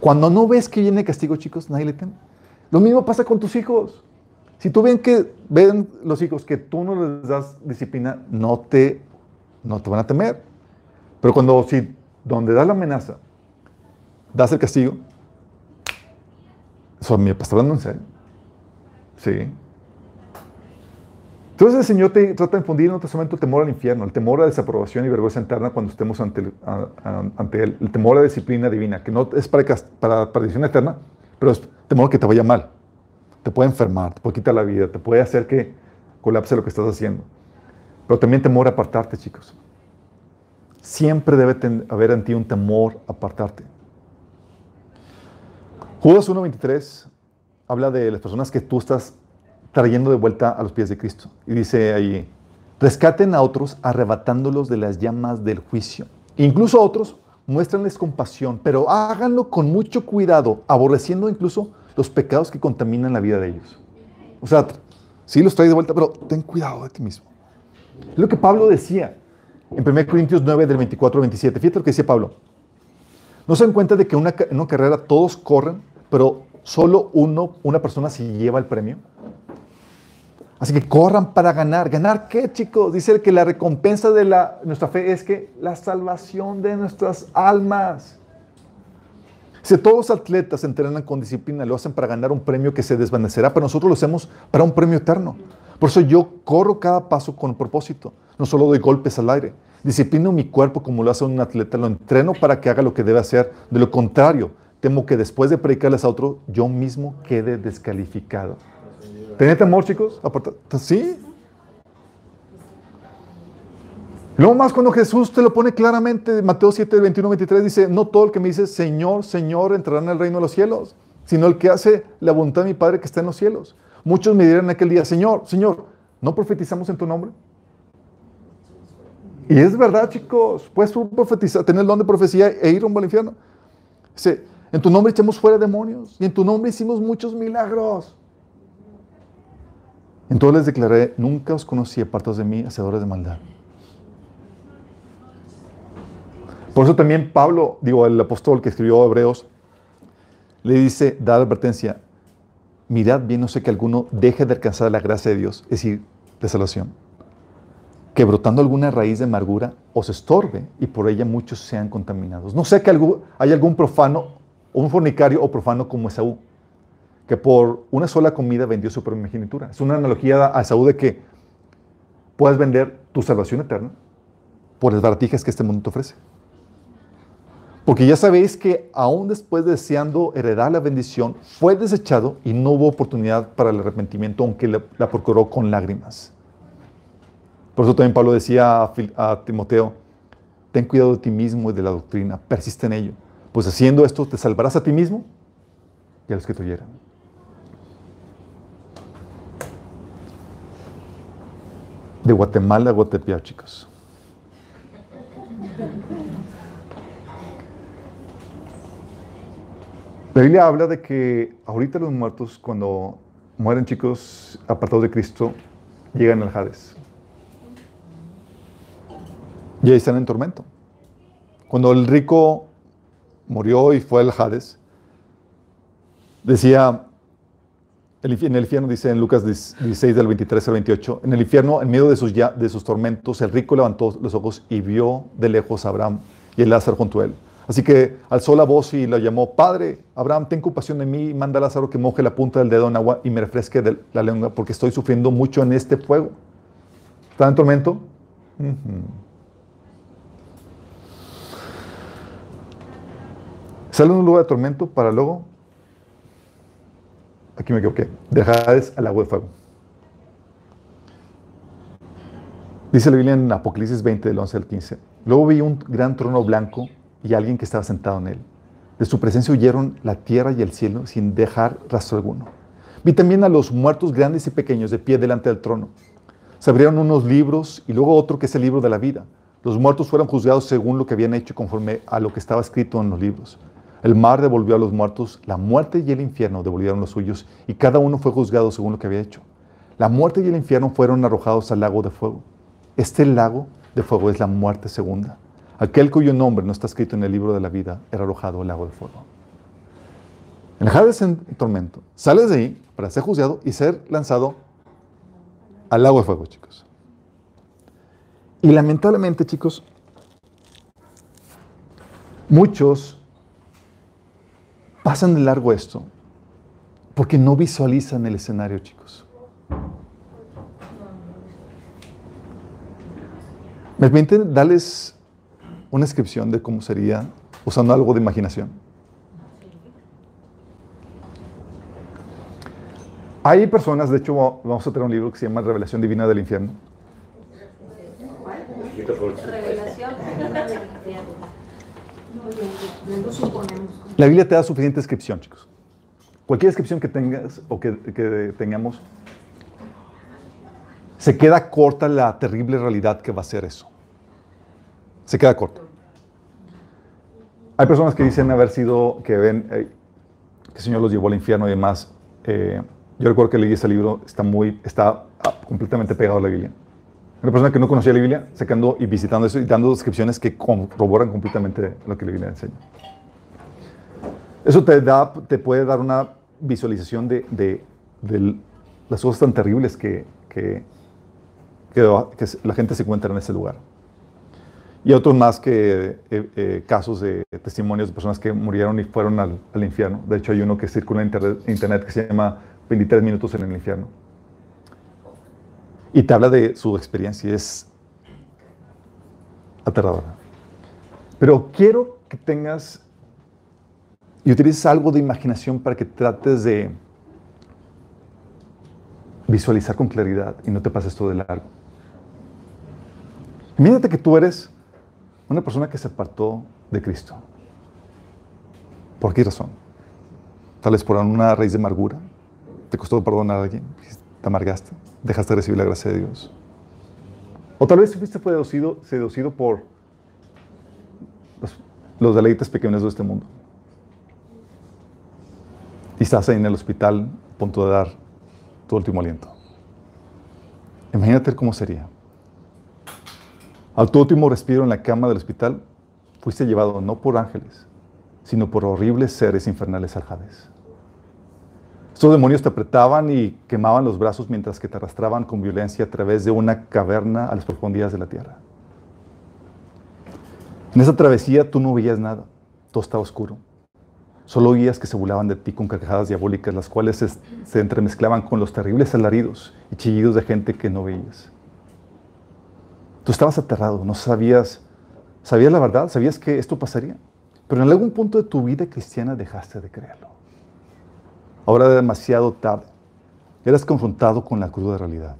Cuando no ves que viene castigo, chicos, nadie le teme. Lo mismo pasa con tus hijos. Si tú ven que ven los hijos que tú no les das disciplina, no te, no te van a temer. Pero cuando si donde das la amenaza, das el castigo, eso me está hablando en serio. Sí. Entonces el Señor te trata de infundir en otro el temor al infierno, el temor a desaprobación y vergüenza interna cuando estemos ante, ante él, el temor a la disciplina divina, que no es para, para perdición eterna, pero es temor que te vaya mal te puede enfermar, te puede quitar la vida, te puede hacer que colapse lo que estás haciendo. Pero también temor a apartarte, chicos. Siempre debe haber en ti un temor a apartarte. Judas 1.23 habla de las personas que tú estás trayendo de vuelta a los pies de Cristo. Y dice ahí, rescaten a otros arrebatándolos de las llamas del juicio. Incluso a otros, muéstranles compasión, pero háganlo con mucho cuidado, aborreciendo incluso los pecados que contaminan la vida de ellos. O sea, sí los trae de vuelta, pero ten cuidado de ti mismo. Es lo que Pablo decía en 1 Corintios 9, del 24 al 27. Fíjate lo que decía Pablo. No se dan cuenta de que en una carrera todos corren, pero solo uno, una persona se lleva el premio. Así que corran para ganar. ¿Ganar qué, chicos? Dice que la recompensa de nuestra fe es que la salvación de nuestras almas. Si todos los atletas entrenan con disciplina, lo hacen para ganar un premio que se desvanecerá, pero nosotros lo hacemos para un premio eterno. Por eso yo corro cada paso con propósito. No solo doy golpes al aire. Disciplino mi cuerpo como lo hace un atleta. Lo entreno para que haga lo que debe hacer. De lo contrario, temo que después de predicarles a otro, yo mismo quede descalificado. ¿Tenés temor, chicos? ¿Sí? Luego más cuando Jesús te lo pone claramente, Mateo 7, 21, 23 dice, no todo el que me dice Señor, Señor entrará en el reino de los cielos, sino el que hace la voluntad de mi Padre que está en los cielos. Muchos me dirán en aquel día, Señor, Señor, ¿no profetizamos en tu nombre? Y es verdad, chicos, puedes profetizar, tener el don de profecía e ir rumbo al infierno. Dice, en tu nombre echamos fuera demonios y en tu nombre hicimos muchos milagros. Entonces les declaré, nunca os conocí apartados de mí, hacedores de maldad. Por eso también Pablo, digo, el apóstol que escribió Hebreos, le dice, da advertencia, mirad bien, no sé que alguno deje de alcanzar la gracia de Dios, es decir, de salvación, que brotando alguna raíz de amargura os estorbe y por ella muchos sean contaminados. No sé que hay algún profano, un fornicario o profano como Esaú, que por una sola comida vendió su primogenitura. Es una analogía a Esaú de que puedes vender tu salvación eterna por las baratijas que este mundo te ofrece. Porque ya sabéis que aún después deseando heredar la bendición, fue desechado y no hubo oportunidad para el arrepentimiento, aunque la, procuró con lágrimas. Por eso también Pablo decía a, Timoteo, ten cuidado de ti mismo y de la doctrina, persiste en ello, pues haciendo esto te salvarás a ti mismo y a los que te oyeran. De Guatemala a Guatepeor, chicos. La Biblia habla de que ahorita los muertos, cuando mueren chicos apartados de Cristo, llegan al Hades. Y ahí están en tormento. Cuando el rico murió y fue al Hades, decía, en el infierno dice en Lucas 16 del 23 al 28, en el infierno, en medio de sus, de sus tormentos, el rico levantó los ojos y vio de lejos a Abraham y el Lázaro junto a él. Así que alzó la voz y la llamó, Padre, Abraham, ten compasión de mí y manda a Lázaro que moje la punta del dedo en agua y me refresque de la lengua porque estoy sufriendo mucho en este fuego. ¿Está en tormento? Sale un lugar de tormento para luego, aquí me equivoqué, dejar al agua de fuego. Dice la Biblia en Apocalipsis 20, del 11 al 15. Luego vi un gran trono blanco y alguien que estaba sentado en él. De su presencia huyeron la tierra y el cielo sin dejar rastro alguno. Vi también a los muertos grandes y pequeños de pie delante del trono. Se abrieron unos libros y luego otro que es el libro de la vida. Los muertos fueron juzgados según lo que habían hecho conforme a lo que estaba escrito en los libros. El mar devolvió a los muertos, la muerte y el infierno devolvieron los suyos, y cada uno fue juzgado según lo que había hecho. La muerte y el infierno fueron arrojados al lago de fuego. Este lago de fuego es la muerte segunda. Aquel cuyo nombre no está escrito en el libro de la vida era arrojado al lago de fuego. En el en tormento, sales de ahí para ser juzgado y ser lanzado al lago de fuego, chicos. Y lamentablemente, chicos, muchos pasan de largo esto porque no visualizan el escenario, chicos. ¿Me permiten darles una descripción de cómo sería usando algo de imaginación. Hay personas, de hecho, vamos a tener un libro que se llama Revelación Divina del Infierno. Revelación. La Biblia te da suficiente descripción, chicos. Cualquier descripción que tengas o que, tengamos, se queda corta la terrible realidad que va a ser eso. Se queda corto. Hay personas que dicen haber sido, que ven eh, que el Señor los llevó al infierno y demás. Eh, yo recuerdo que leí ese libro, está, muy, está ah, completamente pegado a la Biblia. Una persona que no conocía la Biblia, sacando y visitando eso y dando descripciones que corroboran completamente lo que la Biblia enseña. Eso te, da, te puede dar una visualización de, de, de las cosas tan terribles que, que, que, que la gente se encuentra en ese lugar. Y otros más que eh, eh, casos de testimonios de personas que murieron y fueron al, infierno. De hecho, hay uno que circula en internet, que se llama 23 minutos en el infierno. Y te habla de su experiencia y es aterradora. Pero quiero que tengas y utilices algo de imaginación para que trates de visualizar con claridad y no te pases todo de largo. Imagínate que tú eres una persona que se apartó de Cristo. ¿Por qué razón? Tal vez por una raíz de amargura. ¿Te costó perdonar a alguien? ¿Te amargaste? ¿Dejaste de recibir la gracia de Dios? O tal vez fuiste seducido, seducido por los, los deleites pequeños de este mundo. Y estás ahí en el hospital a punto de dar tu último aliento. Imagínate cómo sería. Al tu último respiro en la cama del hospital, fuiste llevado no por ángeles, sino por horribles seres infernales al Hades. Estos demonios te apretaban y quemaban los brazos mientras que te arrastraban con violencia a través de una caverna a las profundidades de la tierra. En esa travesía tú no veías nada, todo estaba oscuro. Solo oías que se burlaban de ti con carcajadas diabólicas, las cuales se, se entremezclaban con los terribles alaridos y chillidos de gente que no veías. Tú estabas aterrado, no sabías, sabías la verdad, sabías que esto pasaría, pero en algún punto de tu vida cristiana dejaste de creerlo. Ahora demasiado tarde, eras confrontado con la cruda realidad.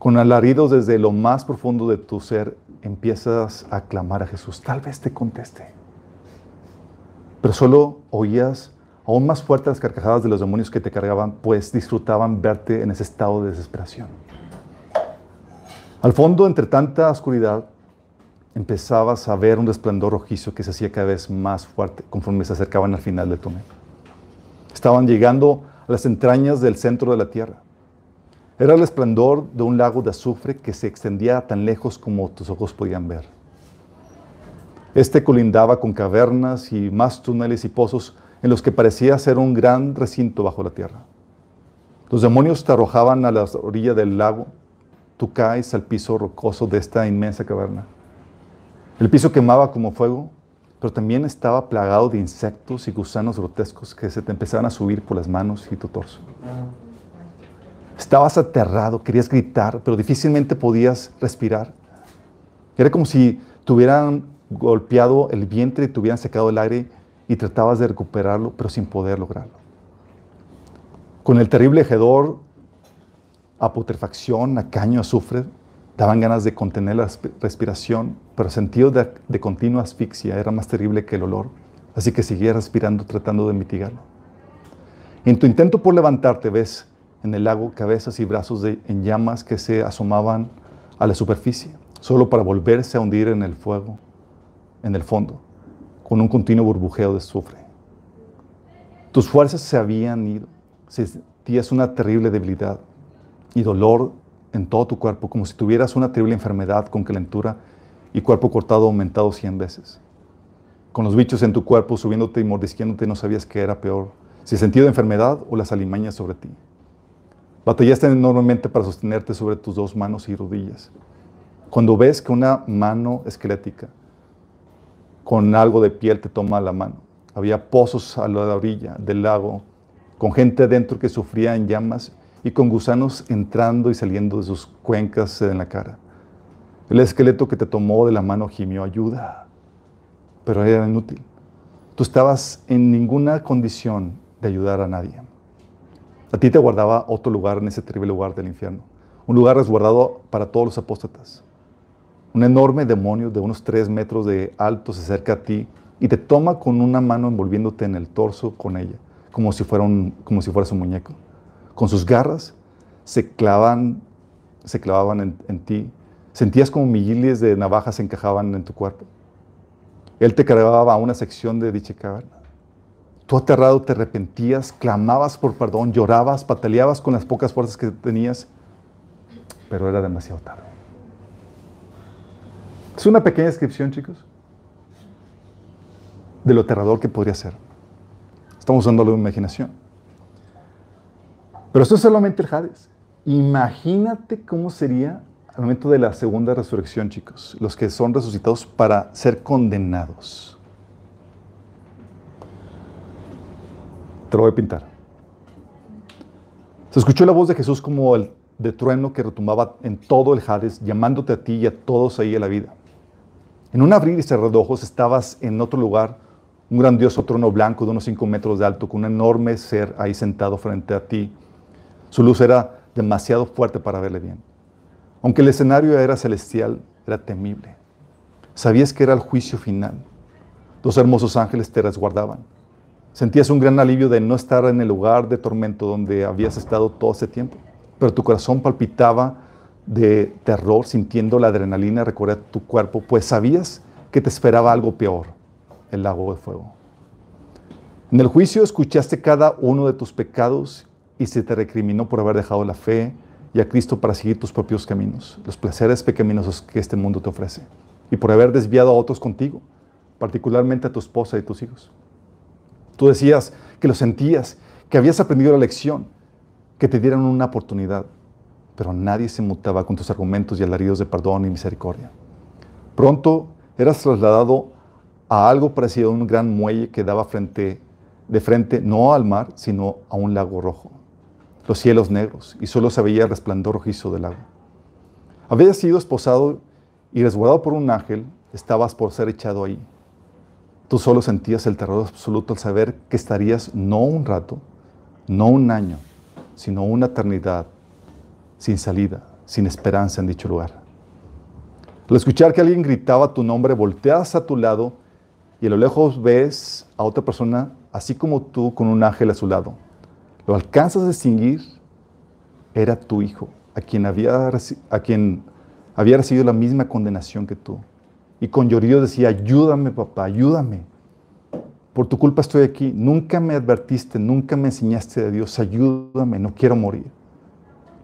Con alaridos desde lo más profundo de tu ser, empiezas a clamar a Jesús. Tal vez te conteste. Pero solo oías aún más fuertes las carcajadas de los demonios que te cargaban, pues disfrutaban verte en ese estado de desesperación. Al fondo, entre tanta oscuridad, empezabas a ver un resplandor rojizo que se hacía cada vez más fuerte conforme se acercaban al final del túnel. Estaban llegando a las entrañas del centro de la Tierra. Era el resplandor de un lago de azufre que se extendía tan lejos como tus ojos podían ver. Este colindaba con cavernas y más túneles y pozos en los que parecía ser un gran recinto bajo la tierra. Los demonios te arrojaban a la orilla del lago. Tú caes al piso rocoso de esta inmensa caverna. El piso quemaba como fuego, pero también estaba plagado de insectos y gusanos grotescos que se te empezaban a subir por las manos y tu torso. Estabas aterrado, querías gritar, pero difícilmente podías respirar. Era como si te hubieran golpeado el vientre y te hubieran secado el aire y tratabas de recuperarlo, pero sin poder lograrlo. Con el terrible hedor a putrefacción, a caño, azufre, daban ganas de contener la respiración, pero sentido de, de continua asfixia era más terrible que el olor, así que seguía respirando tratando de mitigarlo. En tu intento por levantarte ves en el lago cabezas y brazos de, en llamas que se asomaban a la superficie, solo para volverse a hundir en el fuego, en el fondo con un continuo burbujeo de azufre. Tus fuerzas se habían ido, sentías una terrible debilidad y dolor en todo tu cuerpo, como si tuvieras una terrible enfermedad con calentura y cuerpo cortado aumentado cien veces. Con los bichos en tu cuerpo subiéndote y mordisqueándote, no sabías qué era peor, si el sentido de enfermedad o las alimañas sobre ti. Batallaste enormemente para sostenerte sobre tus dos manos y rodillas. Cuando ves que una mano esquelética con algo de piel te toma la mano. Había pozos a la orilla del lago, con gente dentro que sufría en llamas y con gusanos entrando y saliendo de sus cuencas en la cara. El esqueleto que te tomó de la mano gimió ayuda, pero era inútil. Tú estabas en ninguna condición de ayudar a nadie. A ti te guardaba otro lugar en ese terrible lugar del infierno, un lugar resguardado para todos los apóstatas. Un enorme demonio de unos tres metros de alto se acerca a ti y te toma con una mano envolviéndote en el torso con ella, como si fuera un, como si fueras un muñeco. Con sus garras se, clavan, se clavaban en, ti. Sentías como miles de navajas se encajaban en tu cuerpo. Él te cargaba a una sección de dicha caverna. Tú aterrado te arrepentías, clamabas por perdón, llorabas, pataleabas con las pocas fuerzas que tenías, pero era demasiado tarde. Es una pequeña descripción, chicos, de lo aterrador que podría ser. Estamos usando la imaginación. Pero esto es solamente el Hades. Imagínate cómo sería al momento de la segunda resurrección, chicos, los que son resucitados para ser condenados. Te lo voy a pintar. Se escuchó la voz de Jesús como el de trueno que retumbaba en todo el Hades, llamándote a ti y a todos ahí a la vida. En un abrir y cerrar de ojos estabas en otro lugar, un grandioso trono blanco de unos 5 metros de alto, con un enorme ser ahí sentado frente a ti. Su luz era demasiado fuerte para verle bien. Aunque el escenario era celestial, era temible. Sabías que era el juicio final. Dos hermosos ángeles te resguardaban. Sentías un gran alivio de no estar en el lugar de tormento donde habías estado todo ese tiempo, pero tu corazón palpitaba de terror, sintiendo la adrenalina recorrer tu cuerpo, pues sabías que te esperaba algo peor, el lago de fuego. En el juicio escuchaste cada uno de tus pecados y se te recriminó por haber dejado la fe y a Cristo para seguir tus propios caminos, los placeres pecaminosos que este mundo te ofrece, y por haber desviado a otros contigo, particularmente a tu esposa y tus hijos. Tú decías que lo sentías, que habías aprendido la lección, que te dieran una oportunidad, pero nadie se mutaba con tus argumentos y alaridos de perdón y misericordia. Pronto eras trasladado a algo parecido a un gran muelle que daba frente, de frente no al mar, sino a un lago rojo. Los cielos negros, y solo se veía el resplandor rojizo del lago. Habías sido esposado y resguardado por un ángel, estabas por ser echado ahí. Tú solo sentías el terror absoluto al saber que estarías no un rato, no un año, sino una eternidad sin salida, sin esperanza en dicho lugar. Al escuchar que alguien gritaba tu nombre, volteas a tu lado y a lo lejos ves a otra persona, así como tú, con un ángel a su lado. Lo alcanzas a distinguir, era tu hijo, a quien, había, a quien había recibido la misma condenación que tú. Y con llorío decía, ayúdame papá, ayúdame. Por tu culpa estoy aquí. Nunca me advertiste, nunca me enseñaste de Dios. Ayúdame, no quiero morir.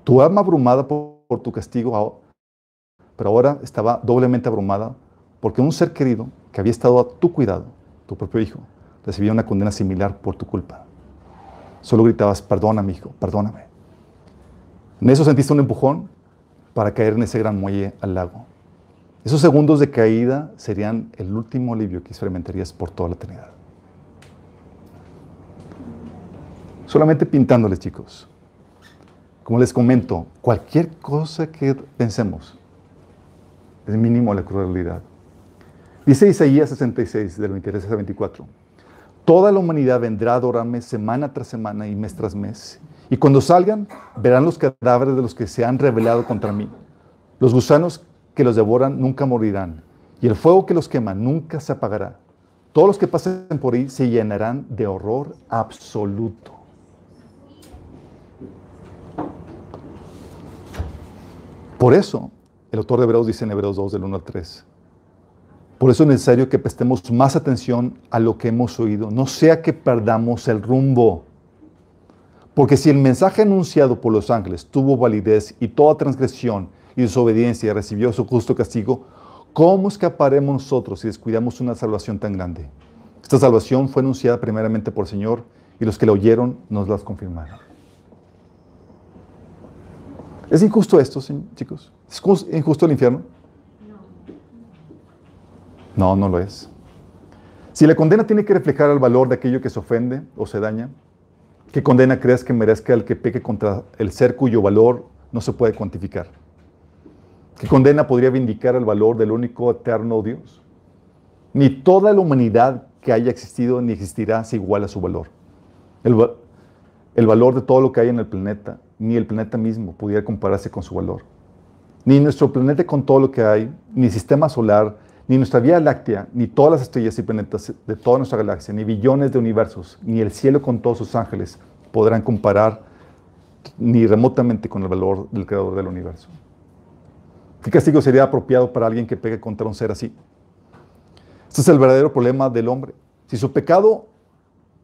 Tu alma abrumada por, por tu castigo, pero ahora estaba doblemente abrumada porque un ser querido que había estado a tu cuidado, tu propio hijo, recibía una condena similar por tu culpa. Solo gritabas, perdóname, hijo, perdóname. En eso sentiste un empujón para caer en ese gran muelle al lago. Esos segundos de caída serían el último alivio que experimentarías por toda la eternidad. Solamente pintándoles, chicos. Como les comento, cualquier cosa que pensemos es mínimo la crueldad. Dice Isaías 66, del 23 al 24. Toda la humanidad vendrá a adorarme semana tras semana y mes tras mes. Y cuando salgan, verán los cadáveres de los que se han rebelado contra mí. Los gusanos que los devoran nunca morirán. Y el fuego que los quema nunca se apagará. Todos los que pasen por ahí se llenarán de horror absoluto. Por eso, el autor de Hebreos dice en Hebreos 2, del 1 al 3, por eso es necesario que prestemos más atención a lo que hemos oído, no sea que perdamos el rumbo. Porque si el mensaje anunciado por los ángeles tuvo validez y toda transgresión y desobediencia recibió su justo castigo, ¿cómo escaparemos nosotros si descuidamos una salvación tan grande? Esta salvación fue anunciada primeramente por el Señor y los que la oyeron nos las confirmaron. ¿Es injusto esto, chicos? ¿Es injusto el infierno? No, no lo es. Si la condena tiene que reflejar el valor de aquello que se ofende o se daña, ¿qué condena crees que merezca el que peque contra el ser cuyo valor no se puede cuantificar? ¿Qué condena podría vindicar el valor del único eterno Dios? Ni toda la humanidad que haya existido ni existirá se iguala a su valor. El, el valor de todo lo que hay en el planeta, ni el planeta mismo pudiera compararse con su valor. Ni nuestro planeta con todo lo que hay, ni el sistema solar, ni nuestra Vía Láctea, ni todas las estrellas y planetas de toda nuestra galaxia, ni billones de universos, ni el cielo con todos sus ángeles podrán comparar ni remotamente con el valor del creador del universo. ¿Qué castigo sería apropiado para alguien que pegue contra un ser así? Este es el verdadero problema del hombre. Si su pecado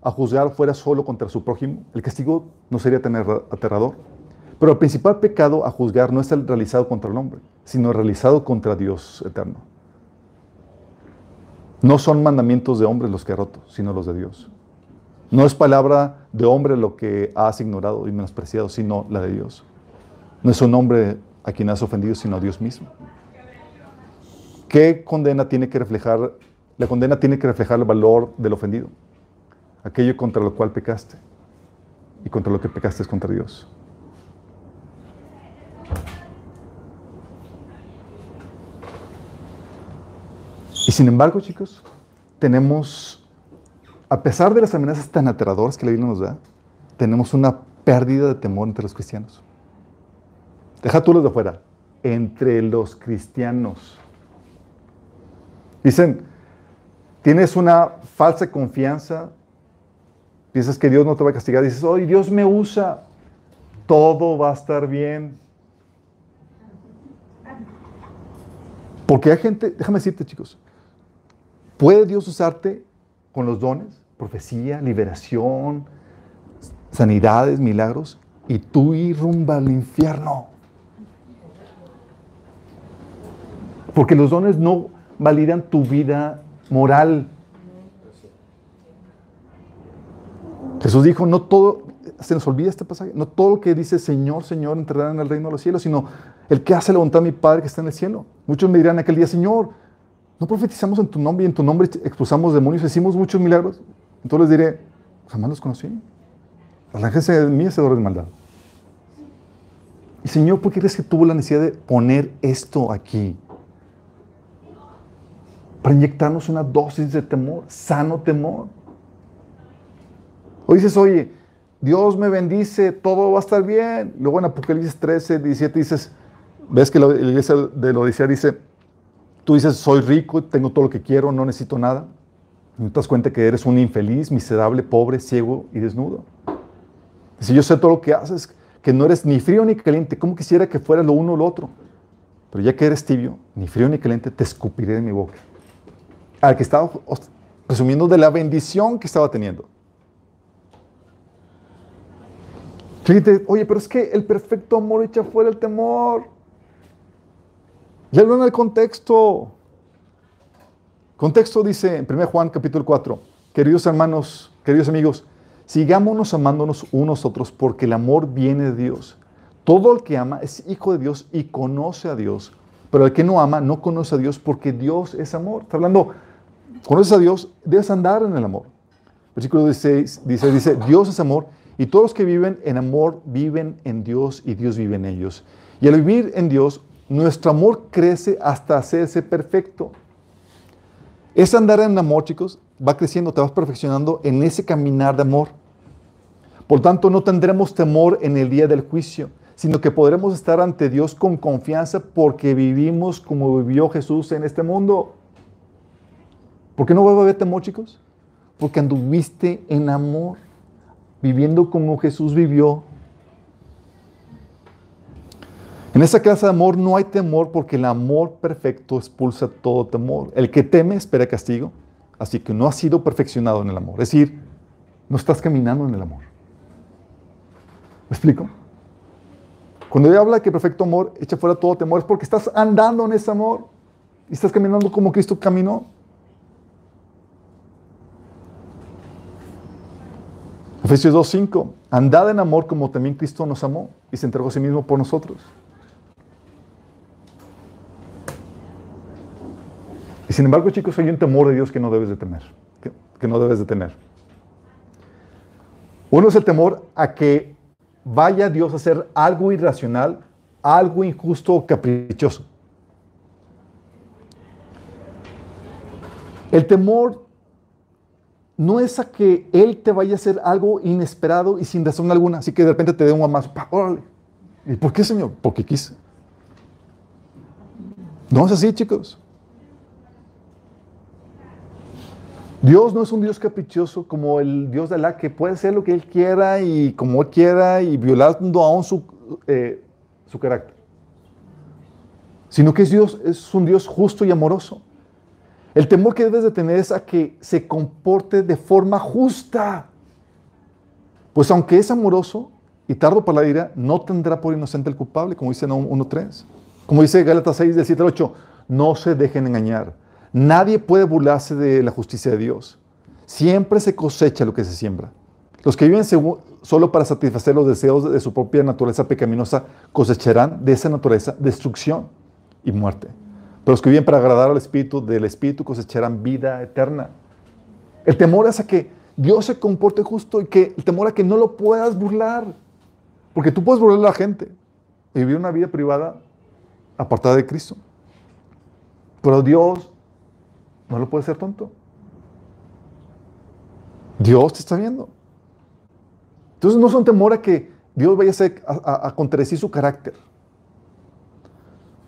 a juzgar fuera solo contra su prójimo, el castigo no sería tan aterrador. Pero el principal pecado a juzgar no es el realizado contra el hombre, sino el realizado contra Dios eterno. No son mandamientos de hombres los que ha roto, sino los de Dios. No es palabra de hombre lo que has ignorado y menospreciado, sino la de Dios. No es un hombre a quien has ofendido, sino a Dios mismo. ¿Qué condena tiene que reflejar? La condena tiene que reflejar el valor del ofendido, aquello contra lo cual pecaste y contra lo que pecaste es contra Dios. Y sin embargo, chicos, tenemos, a pesar de las amenazas tan aterradoras que la Biblia nos da, tenemos una pérdida de temor entre los cristianos. Deja tú los de afuera, entre los cristianos. Dicen, tienes una falsa confianza, piensas que Dios no te va a castigar, dices, hoy Dios me usa, todo va a estar bien. Porque hay gente, déjame decirte chicos, ¿Puede Dios usarte con los dones? Profecía, liberación, sanidades, milagros, y tú ir rumbo al infierno. Porque los dones no validan tu vida moral. Jesús dijo, no todo, se nos olvida este pasaje, no todo lo que dice Señor, Señor entrará en el reino de los cielos, sino el que hace la voluntad de mi Padre que está en el cielo. Muchos me dirán aquel día, Señor, no profetizamos en tu nombre y en tu nombre expulsamos demonios, hicimos muchos milagros. Entonces les diré, jamás los conocí. Arránjense de mí, hacedores de maldad. Y Señor, ¿por qué crees que tuvo la necesidad de poner esto aquí? Para inyectarnos una dosis de temor, sano temor. O dices, oye, Dios me bendice, todo va a estar bien. Luego en Apocalipsis 13, 17 dices, ves que la iglesia de Odisea dice, Tú dices, soy rico, tengo todo lo que quiero, no necesito nada. Y te das cuenta que eres un infeliz, miserable, pobre, ciego y desnudo. Si yo sé todo lo que haces, que no eres ni frío ni caliente, ¿cómo quisiera que fuera lo uno o lo otro? Pero ya que eres tibio, ni frío ni caliente, te escupiré de mi boca. Al que estaba presumiendo de la bendición que estaba teniendo. Fíjate, oye, pero es que el perfecto amor echa fuera el temor. Léelo en el contexto. Contexto dice en 1 Juan capítulo 4, queridos hermanos, queridos amigos, sigámonos amándonos unos otros porque el amor viene de Dios. Todo el que ama es hijo de Dios y conoce a Dios, pero el que no ama no conoce a Dios porque Dios es amor. Está hablando, conoces a Dios, debes andar en el amor. Versículo 16 dice, dice, Dios es amor y todos los que viven en amor viven en Dios y Dios vive en ellos. Y al vivir en Dios, nuestro amor crece hasta hacerse perfecto. Ese andar en amor, chicos, va creciendo, te vas perfeccionando en ese caminar de amor. Por tanto, no tendremos temor en el día del juicio, sino que podremos estar ante Dios con confianza porque vivimos como vivió Jesús en este mundo. ¿Por qué no va a haber temor, chicos? Porque anduviste en amor, viviendo como Jesús vivió En esa clase de amor no hay temor porque el amor perfecto expulsa todo temor. El que teme espera castigo, así que no has sido perfeccionado en el amor. Es decir, no estás caminando en el amor. ¿Me explico? Cuando ella habla que perfecto amor echa fuera todo temor es porque estás andando en ese amor y estás caminando como Cristo caminó. Efesios 2.5, andad en amor como también Cristo nos amó y se entregó a sí mismo por nosotros. Sin embargo, chicos, hay un temor de Dios que no debes de que, no debes de tener. Uno es el temor a que vaya Dios a hacer algo irracional, algo injusto o caprichoso. El temor no es a que Él te vaya a hacer algo inesperado y sin razón alguna, así que de repente te dé un guamazo. ¿Y por qué, Señor? Porque quise. No es así, chicos. Dios no es un Dios caprichoso como el Dios de Alá que puede hacer lo que Él quiera y como Él quiera y violando aún su, eh, su carácter. Sino que es, Dios, es un Dios justo y amoroso. El temor que debes de tener es a que se comporte de forma justa. Pues aunque es amoroso y tardo para la ira, no tendrá por inocente el culpable, como dice en 1.3. Como dice Gálatas 6, del 7 al 8, no se dejen engañar Nadie puede burlarse de la justicia de Dios. Siempre se cosecha lo que se siembra. Los que viven solo para satisfacer los deseos de su propia naturaleza pecaminosa cosecharán de esa naturaleza destrucción y muerte. Pero los que viven para agradar al Espíritu del Espíritu cosecharán vida eterna. El temor es a que Dios se comporte justo y que el temor a que no lo puedas burlar. Porque tú puedes burlar a la gente y vivir una vida privada apartada de Cristo. Pero Dios no lo puede ser tonto. Dios te está viendo. Entonces no son temor a que Dios vaya a, a, contradecir su carácter.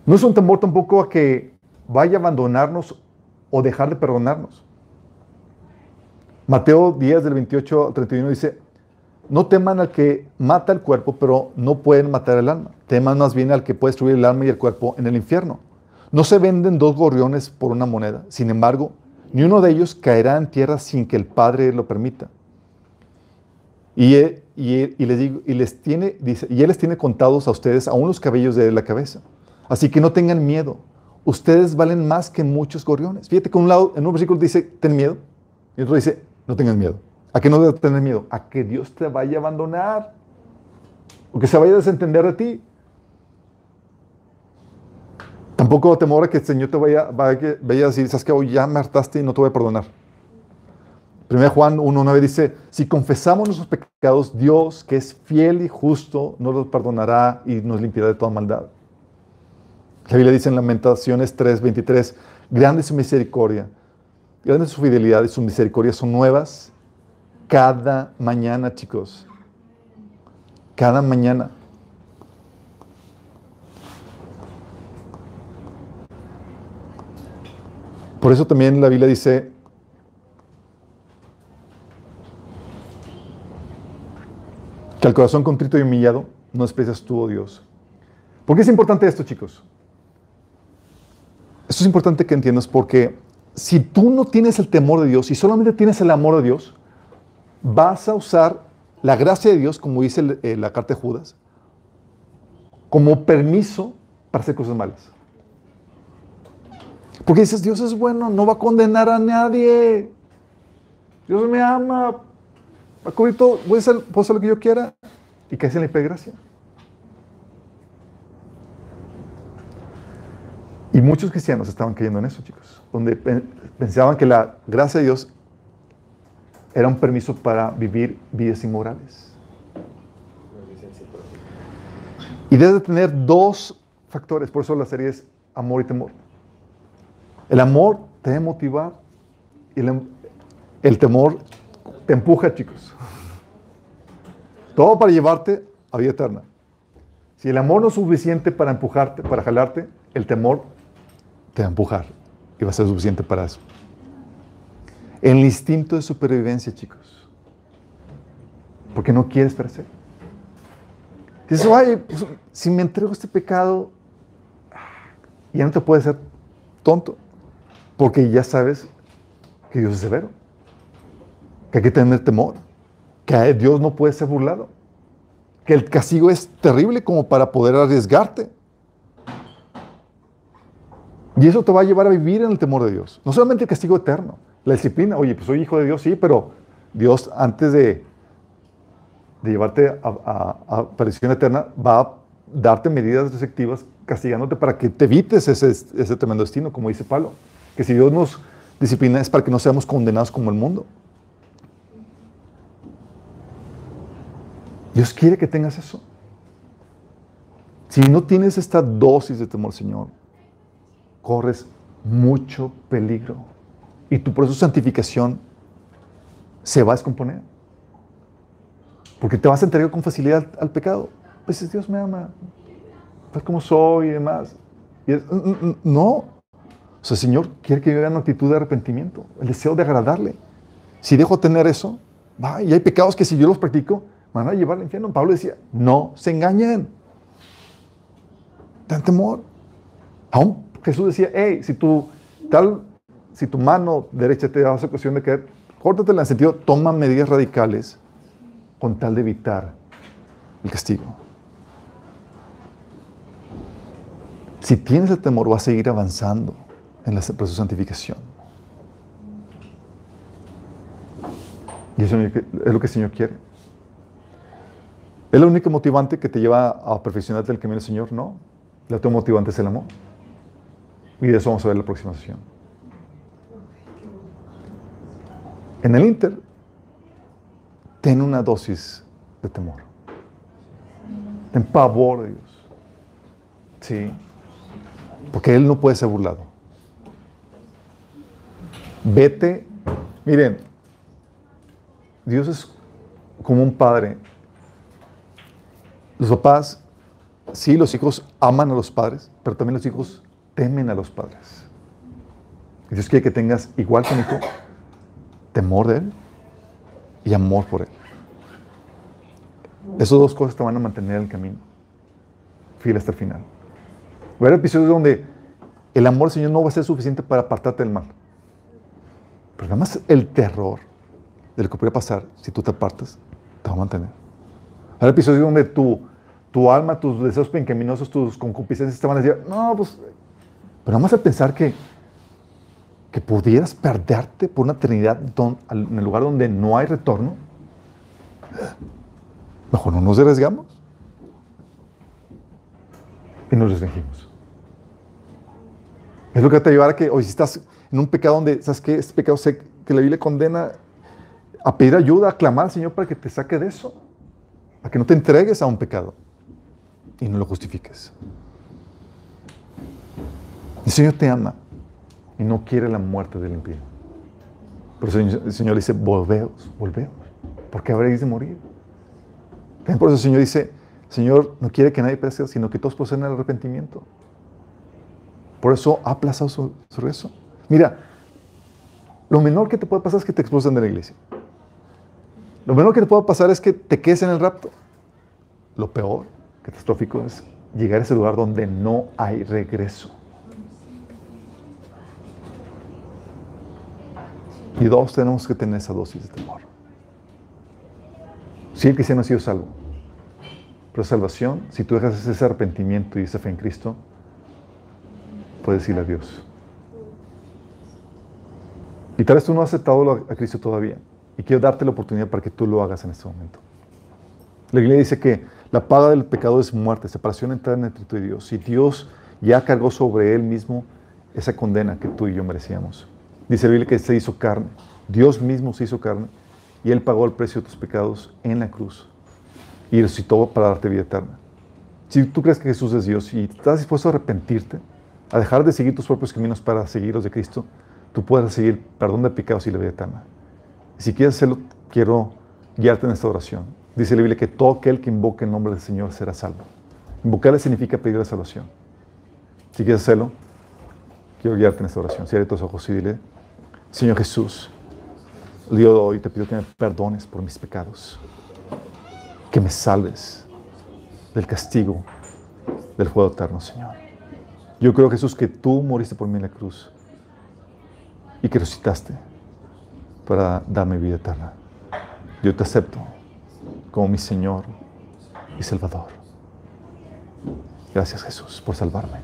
No es un temor tampoco a que vaya a abandonarnos o dejar de perdonarnos. Mateo 10 del 28 al 31 dice, no teman al que mata el cuerpo, pero no pueden matar el alma. Teman más bien al que puede destruir el alma y el cuerpo en el infierno. No se venden dos gorriones por una moneda. Sin embargo, ni uno de ellos caerá en tierra sin que el Padre lo permita. Y, él, les digo, y, les tiene, dice, y Él les tiene contados a ustedes aún los cabellos de la cabeza. Así que no tengan miedo. Ustedes valen más que muchos gorriones. Fíjate que un lado, en un versículo dice, ten miedo. Y otro dice, no tengan miedo. ¿A qué no debes tener miedo? A que Dios te vaya a abandonar. O que se vaya a desentender de ti. Tampoco temor a que el Señor te vaya, vaya, vaya a decir, sabes que hoy ya me hartaste y no te voy a perdonar. 1 Juan 1.9 dice, si confesamos nuestros pecados, Dios, que es fiel y justo, nos los perdonará y nos limpiará de toda maldad. La Biblia dice en Lamentaciones 3.23, grande es su misericordia, grande es su fidelidad y su misericordia son nuevas cada mañana, chicos. Cada mañana. Por eso también la Biblia dice, que al corazón contrito y humillado no desprecias tú, oh Dios. ¿Por qué es importante esto, chicos? Esto es importante que entiendas porque si tú no tienes el temor de Dios y solamente tienes el amor de Dios, vas a usar la gracia de Dios, como dice eh, la carta de Judas, como permiso para hacer cosas malas. Porque dices, Dios es bueno, no va a condenar a nadie. Dios me ama, va a cubrir todo, voy a hacer, puedo hacer lo que yo quiera y que en la hipergracia. Y muchos cristianos estaban cayendo en eso, chicos, donde pensaban que la gracia de Dios era un permiso para vivir vidas inmorales. Y debe tener dos factores, por eso la serie es amor y temor. El amor te debe motivar y el, temor te empuja, chicos. Todo para llevarte a vida eterna. Si el amor no es suficiente para empujarte, para jalarte, el temor te va a empujar y va a ser suficiente para eso. El instinto de supervivencia, chicos. Porque no quieres perecer. Dices, ay, pues, si me entrego este pecado, ya no te puedes ser tonto. Porque ya sabes que Dios es severo. Que hay que tener temor. Que Dios no puede ser burlado. Que el castigo es terrible como para poder arriesgarte. Y eso te va a llevar a vivir en el temor de Dios. No solamente el castigo eterno, la disciplina. Oye, pues soy hijo de Dios, sí, pero Dios antes de, llevarte a, a, eterna va a darte medidas restrictivas castigándote para que te evites ese, ese tremendo destino, como dice Pablo. Que si Dios nos disciplina es para que no seamos condenados como el mundo. Dios quiere que tengas eso. Si no tienes esta dosis de temor, Señor, corres mucho peligro y tu proceso de santificación se va a descomponer. Porque te vas a entregar con facilidad al, pecado. Pues Dios me ama, pues como soy y demás. Y mm, mm, mm, no. O sea, el Señor quiere que yo haga una actitud de arrepentimiento, el deseo de agradarle. Si dejo tener eso, va, y hay pecados que si yo los practico, me van a llevar al infierno. Pablo decía, no se engañen. Ten temor. Aún Jesús decía, hey, si tu, tal, si tu mano derecha te da ocasión de caer, córtatela en el sentido, toma medidas radicales con tal de evitar el castigo. Si tienes el temor, vas a seguir avanzando en el proceso de santificación. Y eso es lo que el Señor quiere. ¿Es lo único motivante que te lleva a perfeccionarte el camino del Señor? No. El otro motivante es el amor. Y de eso vamos a ver la próxima sesión. En el Inter, ten una dosis de temor. Ten pavor de Dios. Sí. Porque Él no puede ser burlado. Vete. Miren, Dios es como un padre. Los papás, sí, los hijos aman a los padres, pero también los hijos temen a los padres. Dios quiere que tengas, igual que hijo, temor de Él y amor por Él. Esas dos cosas te van a mantener en el camino, fiel hasta el final. Va a haber episodios donde el amor del Señor no va a ser suficiente para apartarte del mal. Pero nada más el terror de lo que puede pasar si tú te apartas, te va a mantener. Haber episodios donde tu, tu alma, tus deseos pencaminosos, tus concupiscencias te van a decir, no, pues pero vamos a pensar que, que pudieras perderte por una eternidad en el lugar donde no hay retorno. Mejor no nos arriesgamos. Y nos restringimos. Es lo que te va a llevar a que hoy si estás en un pecado donde, ¿sabes qué? Este pecado sé que la Biblia condena a pedir ayuda, a clamar al Señor para que te saque de eso. A que no te entregues a un pecado y no lo justifiques. El Señor te ama y no quiere la muerte del impío. Pero el Señor, dice, volveos, volveos, porque habréis de morir. por eso el Señor dice, Señor no quiere que nadie perezca, sino que todos proceden al arrepentimiento. Por eso ha aplazado su, su rezo. Mira, lo menor que te puede pasar es que te expulsen de la iglesia. Lo menor que te puede pasar es que te quedes en el rapto. Lo peor, catastrófico, es llegar a ese lugar donde no hay regreso. Y dos, tenemos que tener esa dosis de temor. Si sí, el cristiano ha sido salvo, pero salvación, si tú dejas ese arrepentimiento y esa fe en Cristo, puedes ir a Dios, y tal vez tú no has aceptado a Cristo todavía. Y quiero darte la oportunidad para que tú lo hagas en este momento. La Biblia dice que la paga del pecado es muerte, separación eterna entre tú y Dios. Y Dios ya cargó sobre Él mismo esa condena que tú y yo merecíamos. Dice la Biblia que se hizo carne. Dios mismo se hizo carne y Él pagó el precio de tus pecados en la cruz y resucitó para darte vida eterna. Si tú crees que Jesús es Dios y estás dispuesto a arrepentirte, a dejar de seguir tus propios caminos para seguir los de Cristo, tú puedes seguir perdón de pecados y la vida eterna. Si quieres hacerlo, quiero guiarte en esta oración. Dice la Biblia que todo aquel que invoque el nombre del Señor será salvo. Invocarle significa pedir la salvación. Si quieres hacerlo, quiero guiarte en esta oración. Cierra tus ojos y dile, Señor Jesús, el día de hoy te pido que me perdones por mis pecados que me salves del castigo del fuego eterno, Señor. Yo creo, Jesús, que tú moriste por mí en la cruz y que resucitaste para darme vida eterna. Yo te acepto como mi Señor y Salvador. Gracias, Jesús, por salvarme.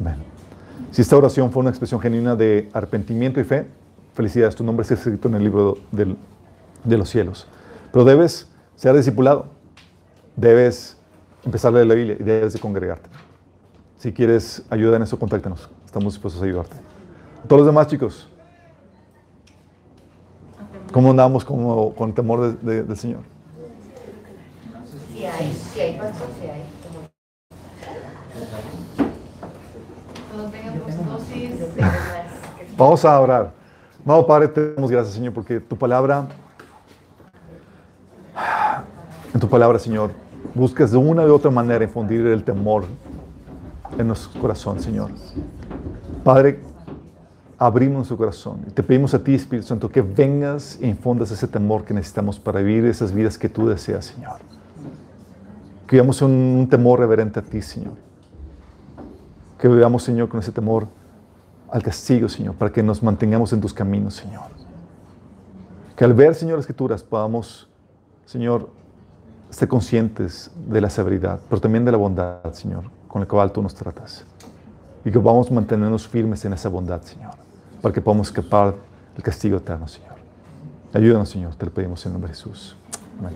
Amén. Si esta oración fue una expresión genuina de arrepentimiento y fe, felicidades, tu nombre está escrito en el libro de los cielos. Pero debes ser discipulado, debes empezar a leer la Biblia y debes de congregarte. Si quieres ayuda en eso, contáctanos. Estamos dispuestos a ayudarte. Todos los demás, chicos, ¿cómo andamos con, con temor del Señor?
Si hay, si hay, pastor, hay.
Vamos a orar. Amado Padre, te damos gracias, Señor, porque tu palabra en tu palabra, Señor, buscas de una u otra manera infundir el temor en nuestro corazón, Señor. Padre, abrimos nuestro corazón y te pedimos a ti, Espíritu Santo, que vengas e infundas ese temor que necesitamos para vivir esas vidas que tú deseas, Señor. Que vivamos un, un temor reverente a ti, Señor. Que vivamos, Señor, con ese temor al castigo, Señor, para que nos mantengamos en tus caminos, Señor. Que al ver, Señor, las escrituras podamos, Señor, estar conscientes de la severidad, pero también de la bondad, Señor, con la cual tú nos tratas. Y que a mantenernos firmes en esa bondad, Señor, para que podamos escapar del castigo eterno, Señor. Ayúdanos, Señor, te lo pedimos en nombre de Jesús. Amén.